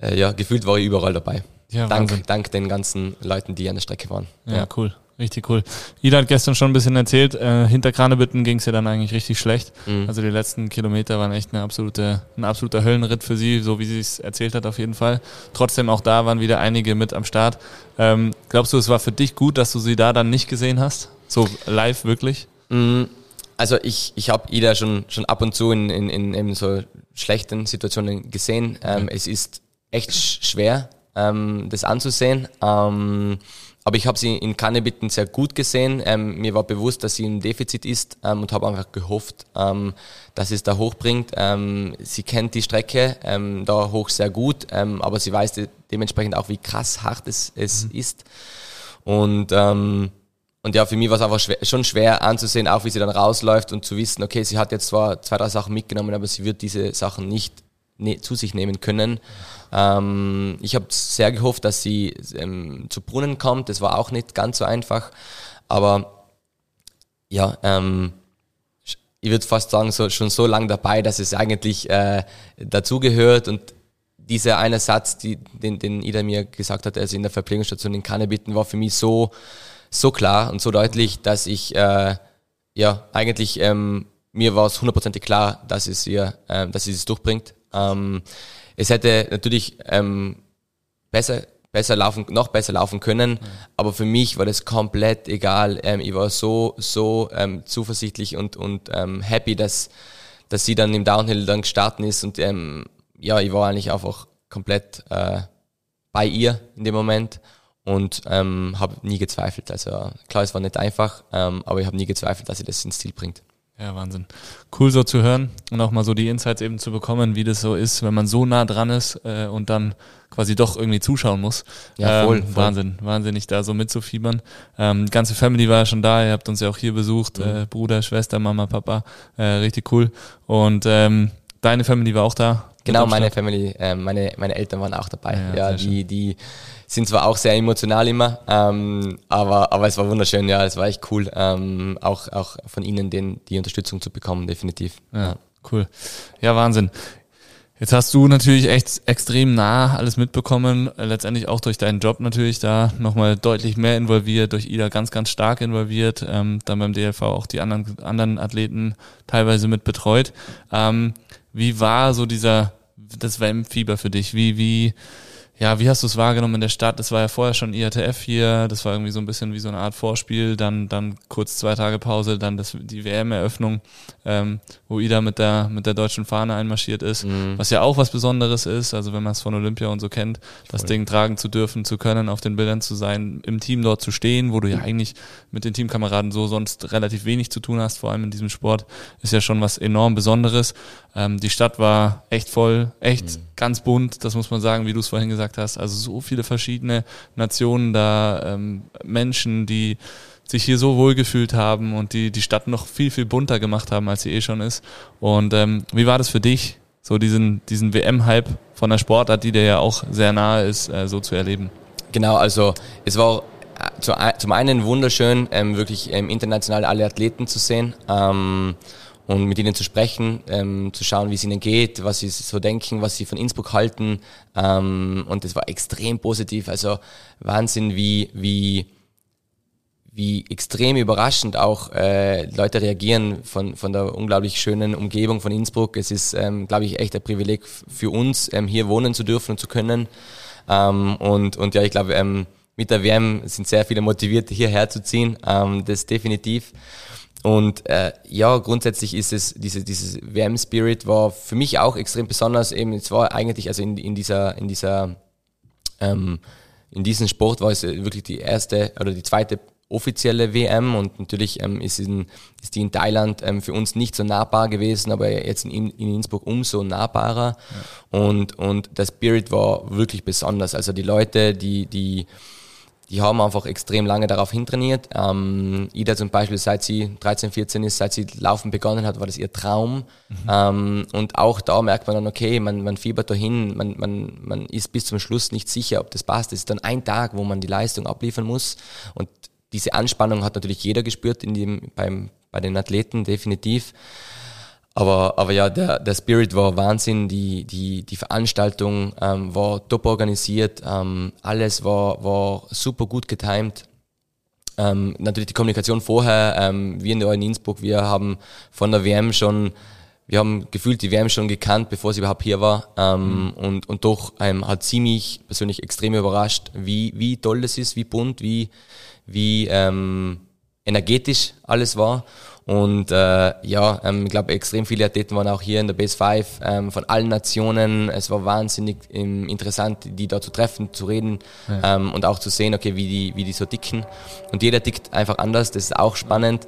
äh, ja, gefühlt war ich überall dabei. Ja, dank, dank den ganzen Leuten, die an der Strecke waren. Ja, ja. cool. Richtig cool. Ida hat gestern schon ein bisschen erzählt, äh, hinter Kranebitten ging es ja dann eigentlich richtig schlecht. Mhm. Also die letzten Kilometer waren echt eine absolute, ein absoluter Höllenritt für sie, so wie sie es erzählt hat auf jeden Fall. Trotzdem auch da waren wieder einige mit am Start. Ähm, glaubst du, es war für dich gut, dass du sie da dann nicht gesehen hast? So live wirklich? Mhm. Also ich, ich habe Ida schon, schon ab und zu in, in, in eben so schlechten Situationen gesehen. Ähm, mhm. Es ist echt schwer, ähm, das anzusehen. Ähm, aber ich habe sie in Kannebitten sehr gut gesehen. Ähm, mir war bewusst, dass sie im Defizit ist ähm, und habe einfach gehofft, ähm, dass es da hochbringt. Ähm, sie kennt die Strecke ähm, da hoch sehr gut, ähm, aber sie weiß de dementsprechend auch, wie krass hart es, es mhm. ist. Und, ähm, und ja, für mich war es einfach schwer, schon schwer anzusehen, auch wie sie dann rausläuft und zu wissen, okay, sie hat jetzt zwar zwei, drei Sachen mitgenommen, aber sie wird diese Sachen nicht ne zu sich nehmen können. Ähm, ich habe sehr gehofft, dass sie ähm, zu Brunnen kommt. Das war auch nicht ganz so einfach. Aber ja, ähm, ich würde fast sagen, so, schon so lange dabei, dass es eigentlich äh, dazugehört und dieser eine Satz, die, den, den Ida mir gesagt hat, also in der Verpflegungsstation in Kannebitten, war für mich so, so klar und so deutlich, dass ich äh, ja eigentlich ähm, mir war es hundertprozentig klar, dass es ihr, ähm, dass sie es durchbringt. Ähm, es hätte natürlich ähm, besser besser laufen, noch besser laufen können. Mhm. Aber für mich war das komplett egal. Ähm, ich war so, so ähm, zuversichtlich und, und ähm, happy, dass, dass sie dann im Downhill dann gestartet ist und ähm, ja, ich war eigentlich einfach komplett äh, bei ihr in dem Moment und ähm, habe nie gezweifelt. Also klar, es war nicht einfach, ähm, aber ich habe nie gezweifelt, dass sie das ins Ziel bringt. Ja, Wahnsinn. Cool so zu hören und auch mal so die Insights eben zu bekommen, wie das so ist, wenn man so nah dran ist äh, und dann quasi doch irgendwie zuschauen muss. Ja, voll, ähm, voll. Wahnsinn, wahnsinnig da so mitzufiebern. Ähm, ganze Family war ja schon da, ihr habt uns ja auch hier besucht, mhm. äh, Bruder, Schwester, Mama, Papa, äh, richtig cool. Und ähm, deine Family war auch da? Genau, meine Family, äh, meine, meine Eltern waren auch dabei. Ja, ja die, die sind zwar auch sehr emotional immer, ähm, aber, aber es war wunderschön, ja, es war echt cool, ähm, auch, auch von ihnen den, die Unterstützung zu bekommen, definitiv. Ja, cool. Ja, Wahnsinn. Jetzt hast du natürlich echt extrem nah alles mitbekommen, letztendlich auch durch deinen Job natürlich da nochmal deutlich mehr involviert, durch Ida ganz, ganz stark involviert, ähm, dann beim DLV auch die anderen, anderen Athleten teilweise mit betreut. Ähm, wie war so dieser, das WM-Fieber für dich? Wie, wie, ja, wie hast du es wahrgenommen in der Stadt? Das war ja vorher schon IATF hier, das war irgendwie so ein bisschen wie so eine Art Vorspiel, dann, dann kurz zwei Tage Pause, dann das, die WM-Eröffnung, ähm, wo Ida mit der, mit der deutschen Fahne einmarschiert ist, mhm. was ja auch was Besonderes ist, also wenn man es von Olympia und so kennt, das Voll. Ding tragen zu dürfen, zu können, auf den Bildern zu sein, im Team dort zu stehen, wo du ja eigentlich mit den Teamkameraden so sonst relativ wenig zu tun hast, vor allem in diesem Sport, ist ja schon was enorm Besonderes. Ähm, die Stadt war echt voll, echt mhm. ganz bunt, das muss man sagen, wie du es vorhin gesagt hast. Also so viele verschiedene Nationen da, ähm, Menschen, die sich hier so wohl gefühlt haben und die die Stadt noch viel, viel bunter gemacht haben, als sie eh schon ist. Und ähm, wie war das für dich, so diesen, diesen WM-Hype von der Sportart, die dir ja auch sehr nahe ist, äh, so zu erleben? Genau, also es war äh, zum einen wunderschön, ähm, wirklich ähm, international alle Athleten zu sehen. Ähm, und mit ihnen zu sprechen, ähm, zu schauen, wie es ihnen geht, was sie so denken, was sie von Innsbruck halten. Ähm, und das war extrem positiv. Also Wahnsinn, wie, wie, wie extrem überraschend auch äh, Leute reagieren von, von der unglaublich schönen Umgebung von Innsbruck. Es ist, ähm, glaube ich, echt ein Privileg für uns, ähm, hier wohnen zu dürfen und zu können. Ähm, und, und ja, ich glaube, ähm, mit der WM sind sehr viele motiviert, hierher zu ziehen. Ähm, das definitiv. Und äh, ja, grundsätzlich ist es, diese, dieses WM-Spirit war für mich auch extrem besonders. Eben, es war eigentlich, also in, in dieser, in dieser, ähm, in diesem Sport war es wirklich die erste oder die zweite offizielle WM und natürlich ähm, ist, in, ist die in Thailand ähm, für uns nicht so nahbar gewesen, aber jetzt in, in Innsbruck umso nahbarer. Ja. Und, und der Spirit war wirklich besonders. Also die Leute, die, die, die haben einfach extrem lange darauf hintrainiert. Ähm, Ida zum Beispiel, seit sie 13, 14 ist, seit sie laufen begonnen hat, war das ihr Traum. Mhm. Ähm, und auch da merkt man dann, okay, man, man fiebert dahin, man, man, man ist bis zum Schluss nicht sicher, ob das passt. Es ist dann ein Tag, wo man die Leistung abliefern muss. Und diese Anspannung hat natürlich jeder gespürt in dem, beim, bei den Athleten, definitiv. Aber, aber ja, der, der Spirit war Wahnsinn, die, die, die Veranstaltung ähm, war top organisiert, ähm, alles war, war super gut getimt. Ähm, natürlich die Kommunikation vorher, ähm, wir in Innsbruck, wir haben von der WM schon, wir haben gefühlt die WM schon gekannt, bevor sie überhaupt hier war. Ähm, mhm. und, und doch ähm, hat sie mich persönlich extrem überrascht, wie, wie toll das ist, wie bunt, wie, wie ähm, energetisch alles war. Und äh, ja, ähm, ich glaube, extrem viele Athleten waren auch hier in der Base 5 ähm, von allen Nationen. Es war wahnsinnig ähm, interessant, die da zu treffen, zu reden ja. ähm, und auch zu sehen, okay, wie die, wie die so dicken. Und jeder tickt einfach anders, das ist auch spannend.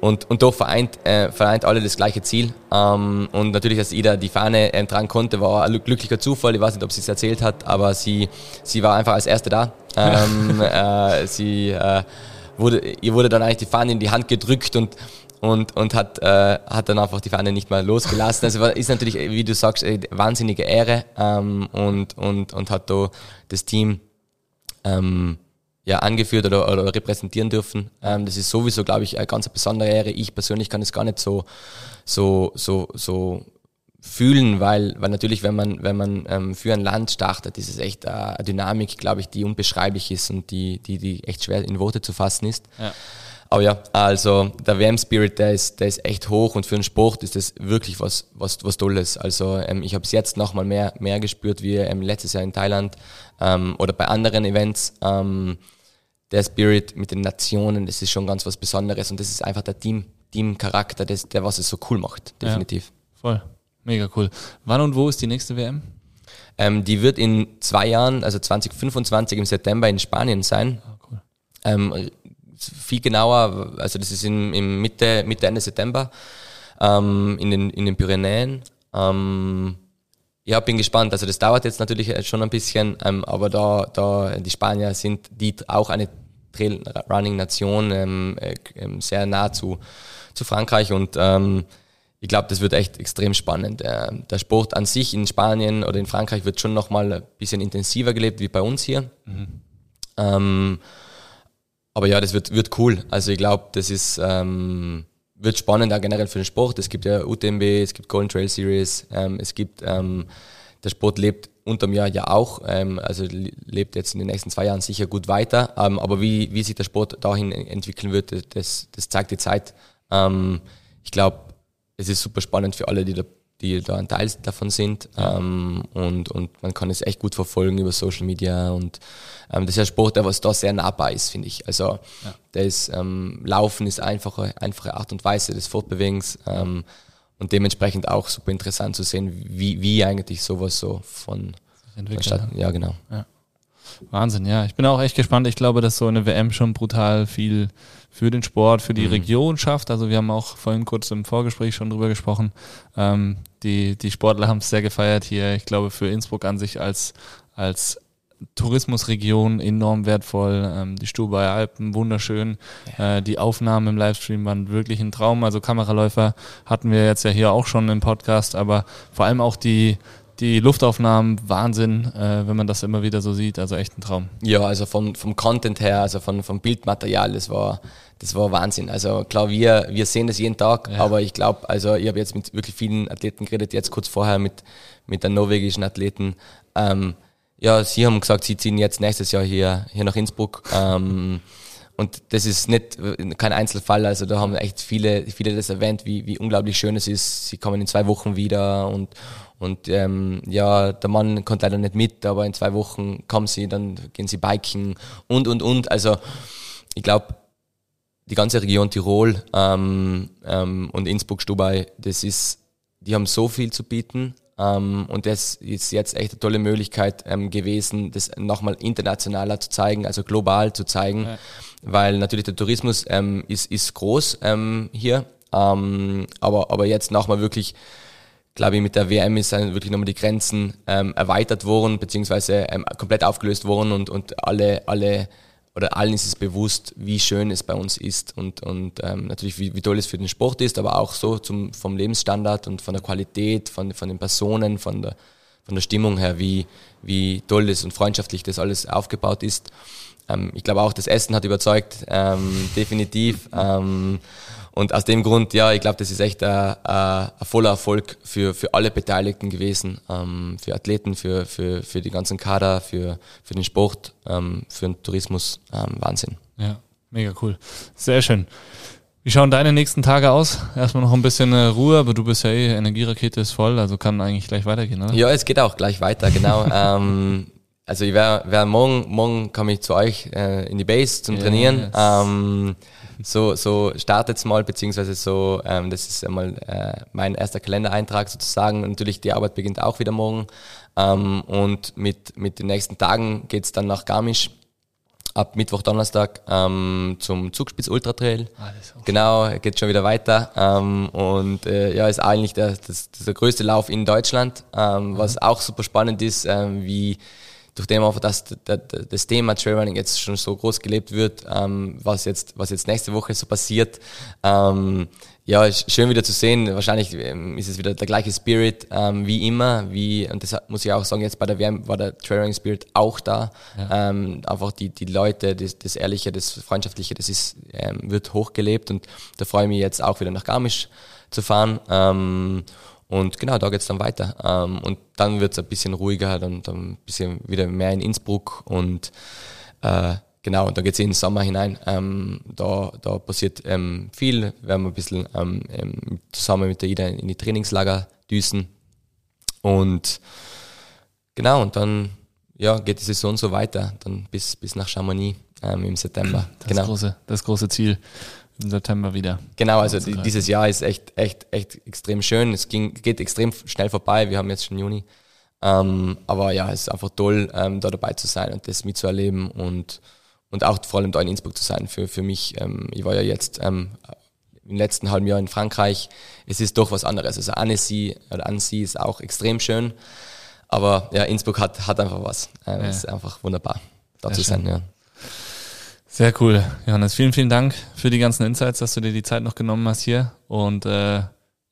Und, und doch vereint, äh, vereint alle das gleiche Ziel. Ähm, und natürlich, dass Ida die Fahne ähm, tragen konnte, war ein glücklicher Zufall. Ich weiß nicht, ob sie es erzählt hat, aber sie, sie war einfach als Erste da. Ähm, äh, sie äh, wurde, ihr wurde dann eigentlich die Fahne in die Hand gedrückt und und, und hat, äh, hat dann einfach die Fahne nicht mehr losgelassen. Also ist natürlich, wie du sagst, wahnsinnige Ehre ähm, und, und, und hat da das Team ähm, ja, angeführt oder, oder repräsentieren dürfen. Ähm, das ist sowieso, glaube ich, eine ganz besondere Ehre. Ich persönlich kann es gar nicht so, so, so, so fühlen, weil, weil natürlich, wenn man, wenn man ähm, für ein Land startet, ist es echt äh, eine Dynamik, glaube ich, die unbeschreiblich ist und die, die, die echt schwer in Worte zu fassen ist. Ja. Aber ja, also der WM-Spirit, der ist, der ist echt hoch und für den Sport ist das wirklich was, was, was Tolles. Also ähm, ich habe es jetzt nochmal mehr, mehr gespürt wie ähm, letztes Jahr in Thailand ähm, oder bei anderen Events. Ähm, der Spirit mit den Nationen, das ist schon ganz was Besonderes und das ist einfach der Team, Team-Charakter, der was es so cool macht, definitiv. Ja, voll, mega cool. Wann und wo ist die nächste WM? Ähm, die wird in zwei Jahren, also 2025 im September in Spanien sein. Oh, cool. ähm, viel genauer, also das ist in, in Mitte, Mitte, Ende September ähm, in, den, in den Pyrenäen. Ähm, ja, bin gespannt. Also das dauert jetzt natürlich schon ein bisschen, ähm, aber da, da die Spanier sind die auch eine Trail-Running-Nation, ähm, äh, ähm, sehr nah zu, zu Frankreich und ähm, ich glaube, das wird echt extrem spannend. Äh, der Sport an sich in Spanien oder in Frankreich wird schon nochmal ein bisschen intensiver gelebt wie bei uns hier. Mhm. Aber ja, das wird, wird cool. Also ich glaube, das ist ähm, wird spannend auch generell für den Sport. Es gibt ja UTMB, es gibt Golden Trail Series, ähm, es gibt ähm, der Sport lebt unterm Jahr ja auch, ähm, also lebt jetzt in den nächsten zwei Jahren sicher gut weiter. Ähm, aber wie, wie sich der Sport dahin entwickeln wird, das, das zeigt die Zeit. Ähm, ich glaube, es ist super spannend für alle, die da die da ein Teil davon sind. Ja. Ähm, und, und man kann es echt gut verfolgen über Social Media. Und ähm, das ist ein Sport, der was da sehr nahbar ist, finde ich. Also ja. ist, ähm, Laufen ist einfache, einfache Art und Weise des Fortbewegens. Ähm, und dementsprechend auch super interessant zu sehen, wie, wie eigentlich sowas so von, Stadt, ja genau. Ja. Wahnsinn, ja. Ich bin auch echt gespannt. Ich glaube, dass so eine WM schon brutal viel für den Sport, für die mhm. Region schafft. Also wir haben auch vorhin kurz im Vorgespräch schon drüber gesprochen. Ähm, die, die Sportler haben es sehr gefeiert hier. Ich glaube, für Innsbruck an sich als, als Tourismusregion enorm wertvoll. Ähm, die Stubai Alpen, wunderschön. Ja. Äh, die Aufnahmen im Livestream waren wirklich ein Traum. Also Kameraläufer hatten wir jetzt ja hier auch schon im Podcast, aber vor allem auch die, die Luftaufnahmen, Wahnsinn, äh, wenn man das immer wieder so sieht, also echt ein Traum. Ja, also von, vom Content her, also von, vom Bildmaterial, das war, das war Wahnsinn. Also klar, wir, wir sehen das jeden Tag, ja. aber ich glaube, also ich habe jetzt mit wirklich vielen Athleten geredet, jetzt kurz vorher mit, mit den norwegischen Athleten. Ähm, ja, sie haben gesagt, sie ziehen jetzt nächstes Jahr hier, hier nach Innsbruck. Ähm, und das ist nicht kein Einzelfall, also da haben echt viele, viele das erwähnt, wie, wie unglaublich schön es ist. Sie kommen in zwei Wochen wieder und, und ähm, ja, der Mann konnte leider nicht mit, aber in zwei Wochen kommen sie, dann gehen sie biken und und und. Also ich glaube, die ganze Region Tirol ähm, ähm, und Innsbruck, Stubai, das ist, die haben so viel zu bieten. Ähm, und das ist jetzt echt eine tolle Möglichkeit ähm, gewesen, das nochmal internationaler zu zeigen, also global zu zeigen, ja. weil natürlich der Tourismus ähm, ist, ist groß ähm, hier, ähm, aber, aber jetzt nochmal wirklich, glaube ich, mit der WM ist dann wirklich nochmal die Grenzen ähm, erweitert worden, beziehungsweise ähm, komplett aufgelöst worden und, und alle, alle oder allen ist es bewusst, wie schön es bei uns ist und, und ähm, natürlich, wie, wie toll es für den Sport ist, aber auch so zum, vom Lebensstandard und von der Qualität, von, von den Personen, von der, von der Stimmung her, wie, wie toll das und freundschaftlich das alles aufgebaut ist. Ähm, ich glaube auch, das Essen hat überzeugt, ähm, definitiv. Ähm, und aus dem Grund, ja, ich glaube, das ist echt ein, ein, voller Erfolg für, für alle Beteiligten gewesen, ähm, für Athleten, für, für, für die ganzen Kader, für, für den Sport, ähm, für den Tourismus. Ähm, Wahnsinn. Ja, mega cool. Sehr schön. Wie schauen deine nächsten Tage aus? Erstmal noch ein bisschen äh, Ruhe, aber du bist ja eh, Energierakete ist voll, also kann eigentlich gleich weitergehen, oder? Ja, es geht auch gleich weiter, genau. ähm, also ich werde wär morgen, morgen komme ich zu euch äh, in die Base zum yes. Trainieren. Ähm, so, so startet's mal, beziehungsweise so, ähm, das ist einmal äh, mein erster Kalendereintrag sozusagen. Natürlich, die Arbeit beginnt auch wieder morgen. Ähm, und mit, mit den nächsten Tagen geht's dann nach Garmisch ab Mittwoch, Donnerstag ähm, zum Zugspitz Ultra Trail. Ah, genau, geht schon wieder weiter. Ähm, und äh, ja, ist eigentlich der, das, das der größte Lauf in Deutschland, ähm, mhm. was auch super spannend ist, ähm, wie durch dem einfach, dass das Thema Trailrunning jetzt schon so groß gelebt wird, ähm, was jetzt, was jetzt nächste Woche so passiert, ähm, ja, schön wieder zu sehen. Wahrscheinlich ähm, ist es wieder der gleiche Spirit ähm, wie immer, wie und das muss ich auch sagen. Jetzt bei der WM war der Trailrunning Spirit auch da. Ja. Ähm, einfach die die Leute, das, das ehrliche, das freundschaftliche, das ist ähm, wird hochgelebt und da freue ich mich jetzt auch wieder nach Garmisch zu fahren. Ähm, Und genau, da geht's dann weiter. Ähm, und dann wird's ein bisschen ruhiger, dann, dann ein bisschen wieder mehr in Innsbruck und äh, genau, und da geht's in den Sommer hinein. Ähm, da, da passiert ähm, viel. Wir haben ein bisschen ähm, ähm, zusammen mit der Ida in die Trainingslager düsen. Und genau, und dann ja, geht die Saison so weiter, dann bis, bis nach Chamonix ähm, im September. Das, genau. große, das große Ziel im September wieder. Genau, also die, dieses Jahr ist echt, echt, echt extrem schön. Es ging, geht extrem schnell vorbei. Wir haben jetzt schon Juni. Ähm, aber ja, es ist einfach toll, ähm, da dabei zu sein und das mitzuerleben und, und auch vor allem da in Innsbruck zu sein. Für, für mich, ähm, ich war ja jetzt ähm, im letzten halben Jahr in Frankreich. Es ist doch was anderes. Also Annecy oder Annecy ist auch extrem schön. Aber ja, Innsbruck hat, hat einfach was. Äh, Ja. Es ist einfach wunderbar, da Sehr zu sein. schön. Ja. Sehr cool. Johannes, vielen, vielen Dank für die ganzen Insights, dass du dir die Zeit noch genommen hast hier. Und äh,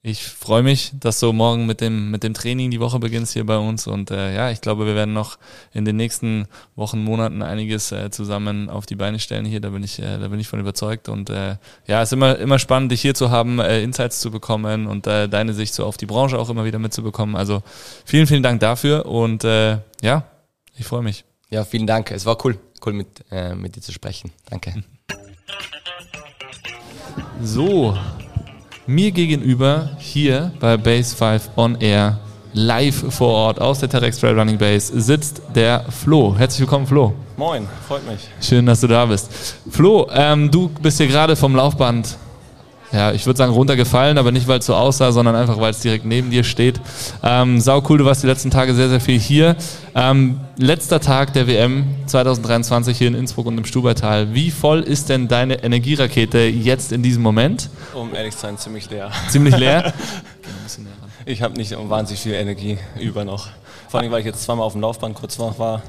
ich freue mich, dass du morgen mit dem, mit dem Training die Woche beginnst hier bei uns. Und äh, ja, ich glaube, wir werden noch in den nächsten Wochen, Monaten einiges äh, zusammen auf die Beine stellen hier. Da bin ich, äh, da bin ich von überzeugt. Und äh, ja, es ist immer, immer spannend, dich hier zu haben, äh, Insights zu bekommen und äh, deine Sicht so auf die Branche auch immer wieder mitzubekommen. Also vielen, vielen Dank dafür. Und äh, ja, ich freue mich. Ja, vielen Dank. Es war cool, cool mit, äh, mit dir zu sprechen. Danke. So, mir gegenüber hier bei Base 5 on Air, live vor Ort aus der Terex Trail Running Base, sitzt der Flo. Herzlich willkommen, Flo. Moin, freut mich. Schön, dass du da bist. Flo, ähm, du bist hier gerade vom Laufband, ja, ich würde sagen runtergefallen, aber nicht, weil es so aussah, sondern einfach, weil es direkt neben dir steht. Ähm, sau cool, du warst die letzten Tage sehr, sehr viel hier. Ähm, letzter Tag der WM 2023 hier in Innsbruck und im Stubaital. Wie voll ist denn deine Energierakete jetzt in diesem Moment? Um ehrlich zu sein, ziemlich leer. Ziemlich leer. Ich habe nicht wahnsinnig viel Energie über noch. Vor allem, weil ich jetzt zweimal auf dem Laufband kurz war, war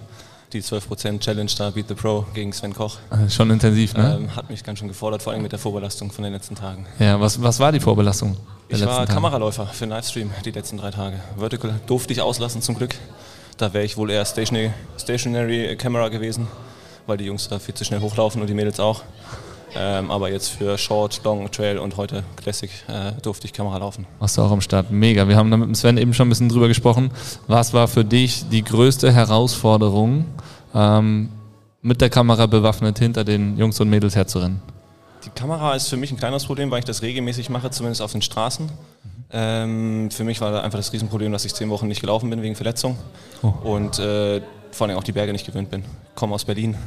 die 12% Challenge da, Beat the Pro gegen Sven Koch. Äh, Schon intensiv, ne? Ähm, hat mich ganz schön gefordert, vor allem mit der Vorbelastung von den letzten Tagen. Ja, was, was war die Vorbelastung? Ich war Tage? Kameraläufer für den Livestream die letzten drei Tage. Vertical durfte ich auslassen zum Glück. Da wäre ich wohl eher Stationary, Stationary Camera gewesen, weil die Jungs da viel zu schnell hochlaufen und die Mädels auch. Ähm, aber jetzt für Short, Long, Trail und heute Classic äh, durfte ich Kamera laufen. Warst du auch am Start? Mega. Wir haben da mit dem Sven eben schon ein bisschen drüber gesprochen. Was war für dich die größte Herausforderung, ähm, mit der Kamera bewaffnet hinter den Jungs und Mädels herzurennen? Die Kamera ist für mich ein kleines Problem, weil ich das regelmäßig mache, zumindest auf den Straßen. Ähm, für mich war da einfach das Riesenproblem, dass ich zehn Wochen nicht gelaufen bin wegen Verletzung Oh. und äh, vor allem auch die Berge nicht gewöhnt bin. Komme aus Berlin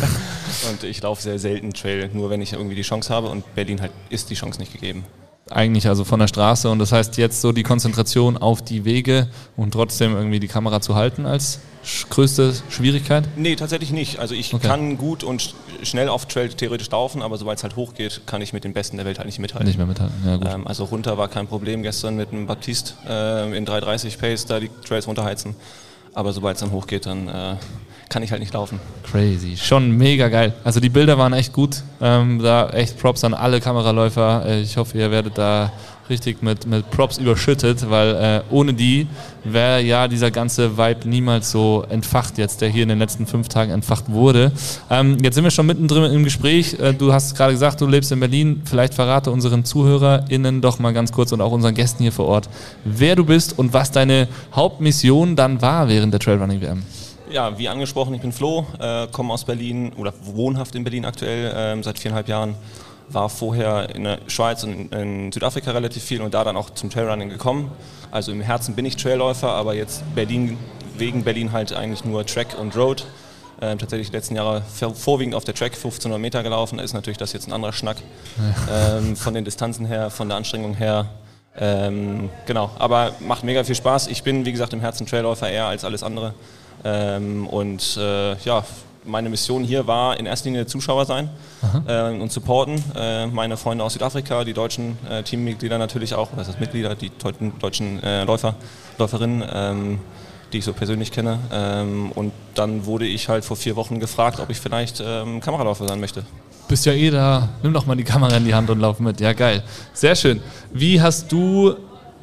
und ich laufe sehr selten Trail, nur wenn ich irgendwie die Chance habe und Berlin halt ist die Chance nicht gegeben. Eigentlich also von der Straße und das heißt jetzt so die Konzentration auf die Wege und trotzdem irgendwie die Kamera zu halten als größte Schwierigkeit? Nee, tatsächlich nicht. Also ich Okay. kann gut und sch schnell auf Trail theoretisch laufen, aber sobald es halt hochgeht, kann ich mit den Besten der Welt halt nicht mithalten. Nicht mehr mithalten. Ja, gut. Ähm, also runter war kein Problem gestern mit einem Baptiste äh, in 330 Pace da die Trails runterheizen. Aber sobald es dann hochgeht, dann äh, kann ich halt nicht laufen. Crazy. Schon mega geil. Also die Bilder waren echt gut. Ähm, da echt Props an alle Kameraläufer. Äh, ich hoffe, ihr werdet da richtig mit, mit Props überschüttet, weil äh, ohne die wäre ja dieser ganze Vibe niemals so entfacht jetzt, der hier in den letzten fünf Tagen entfacht wurde. Ähm, jetzt sind wir schon mittendrin im Gespräch. Äh, du hast gerade gesagt, du lebst in Berlin. Vielleicht verrate unseren ZuhörerInnen doch mal ganz kurz und auch unseren Gästen hier vor Ort, wer du bist und was deine Hauptmission dann war während der Trailrunning WM. Ja, wie angesprochen, ich bin Flo, äh, komme aus Berlin oder wohnhaft in Berlin aktuell ähm, seit viereinhalb Jahren. War vorher in der Schweiz und in Südafrika relativ viel und da dann auch zum Trailrunning gekommen. Also im Herzen bin ich Trailläufer, aber jetzt Berlin, wegen Berlin halt eigentlich nur Track und Road. Ähm, tatsächlich die letzten Jahre vor- vorwiegend auf der Track 1500 Meter gelaufen. Da ist natürlich das jetzt ein anderer Schnack. Ähm, von den Distanzen her, von der Anstrengung her. Ähm, genau, aber macht mega viel Spaß. Ich bin, wie gesagt, im Herzen Trailläufer eher als alles andere. Ähm, und äh, ja, meine Mission hier war in erster Linie Zuschauer sein ähm, und supporten. Äh, meine Freunde aus Südafrika, die deutschen äh, Teammitglieder natürlich auch, was heißt Mitglieder, die deuten- deutschen äh, Läufer, Läuferinnen, ähm, die ich so persönlich kenne. Ähm, und dann wurde ich halt vor vier Wochen gefragt, ob ich vielleicht ähm, Kameraläufer sein möchte. Bist ja eh da. Nimm doch mal die Kamera in die Hand und lauf mit. Ja, geil. Sehr schön. Wie hast du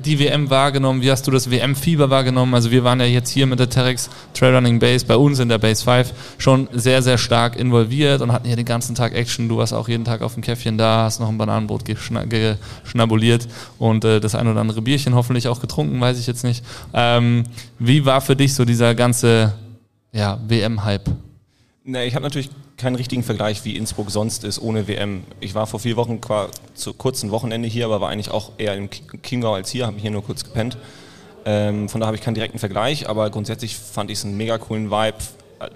die WM wahrgenommen? Wie hast du das WM-Fieber wahrgenommen? Also wir waren ja jetzt hier mit der Terex Trailrunning Base bei uns in der Base 5 schon sehr, sehr stark involviert und hatten hier den ganzen Tag Action. Du warst auch jeden Tag auf dem Käffchen da, hast noch ein Bananenbrot geschna geschnabuliert und äh, das ein oder andere Bierchen hoffentlich auch getrunken, weiß ich jetzt nicht. Ähm, wie war für dich so dieser ganze ja, WM-Hype? Ne, ich habe natürlich keinen richtigen Vergleich, wie Innsbruck sonst ist ohne WM. Ich war vor vier Wochen qua zu kurzen Wochenende hier, aber war eigentlich auch eher im Chiemgau als hier, habe hier nur kurz gepennt. Ähm, von da habe ich keinen direkten Vergleich, aber grundsätzlich fand ich es einen mega coolen Vibe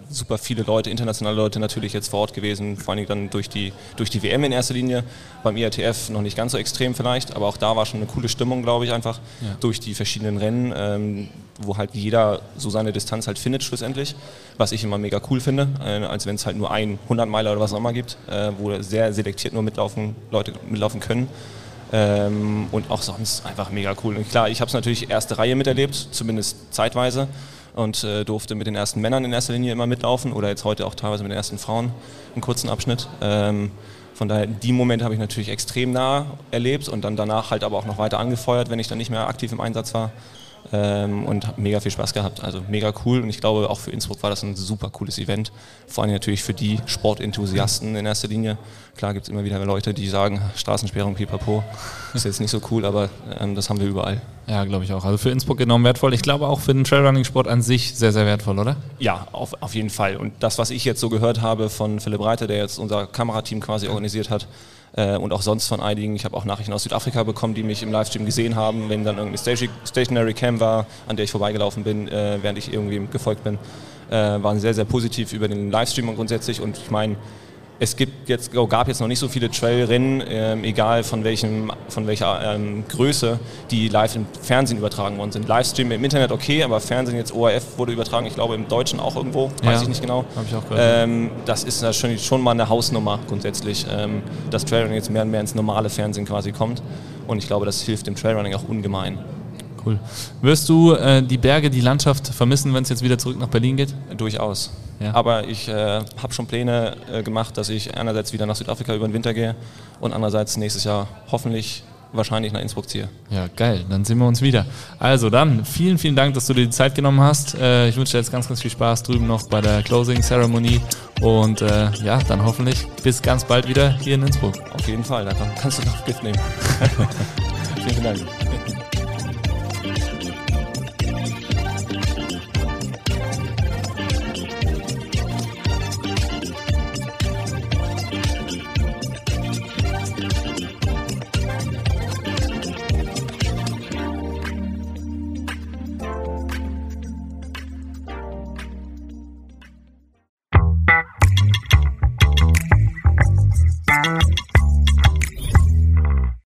super viele Leute, internationale Leute natürlich jetzt vor Ort gewesen, vor allem dann durch die, durch die WM in erster Linie. Beim IATF noch nicht ganz so extrem vielleicht, aber auch da war schon eine coole Stimmung, glaube ich, einfach ja. durch die verschiedenen Rennen, ähm, wo halt jeder so seine Distanz halt findet schlussendlich, was ich immer mega cool finde, äh, als wenn es halt nur ein 100 Meiler oder was auch immer gibt, äh, wo sehr selektiert nur mitlaufen, Leute mitlaufen können. Ähm, und auch sonst einfach mega cool. Und klar, ich habe es natürlich erste Reihe miterlebt, zumindest zeitweise und äh, durfte mit den ersten Männern in erster Linie immer mitlaufen oder jetzt heute auch teilweise mit den ersten Frauen einen kurzen Abschnitt. Ähm, von daher, die Momente habe ich natürlich extrem nah erlebt und dann danach halt aber auch noch weiter angefeuert, wenn ich dann nicht mehr aktiv im Einsatz war ähm, und habe mega viel Spaß gehabt. Also mega cool und ich glaube auch für Innsbruck war das ein super cooles Event. Vor allem natürlich für die Sportenthusiasten in erster Linie. Klar gibt es immer wieder Leute, die sagen, Straßensperrung, pipapo, ist jetzt nicht so cool, aber ähm, das haben wir überall. Ja, glaube ich auch. Also für Innsbruck enorm wertvoll. Ich glaube auch für den Trailrunning-Sport an sich sehr, sehr wertvoll, oder? Ja, auf, auf jeden Fall. Und das, was ich jetzt so gehört habe von Philipp Reiter, der jetzt unser Kamerateam quasi organisiert hat, äh, und auch sonst von einigen. Ich habe auch Nachrichten aus Südafrika bekommen, die mich im Livestream gesehen haben, wenn dann irgendeine Stationary Cam war, an der ich vorbeigelaufen bin, äh, während ich irgendwie gefolgt bin. Äh, waren sehr, sehr positiv über den Livestream grundsätzlich und ich meine, es gibt jetzt, oh, gab jetzt noch nicht so viele Trailrennen, ähm, egal von, welchem, von welcher ähm, Größe, die live im Fernsehen übertragen worden sind. Livestream im Internet okay, aber Fernsehen jetzt ORF wurde übertragen, ich glaube im Deutschen auch irgendwo, weiß ja, ich nicht genau. Hab ich auch gehört. Ähm, das ist schon, schon mal eine Hausnummer grundsätzlich, ähm, dass Trailrunning jetzt mehr und mehr ins normale Fernsehen quasi kommt. Und ich glaube, das hilft dem Trailrunning auch ungemein. Cool. Wirst du äh, die Berge, die Landschaft vermissen, wenn es jetzt wieder zurück nach Berlin geht? Durchaus. Ja. Aber ich äh, habe schon Pläne äh, gemacht, dass ich einerseits wieder nach Südafrika über den Winter gehe und andererseits nächstes Jahr hoffentlich wahrscheinlich nach Innsbruck ziehe. Ja, geil. Dann sehen wir uns wieder. Also dann, vielen, vielen Dank, dass du dir die Zeit genommen hast. Äh, ich wünsche dir jetzt ganz, ganz viel Spaß drüben noch bei der Closing Ceremony. Und äh, ja, dann hoffentlich bis ganz bald wieder hier in Innsbruck. Auf jeden Fall, da kannst du noch Gift nehmen. vielen Dank.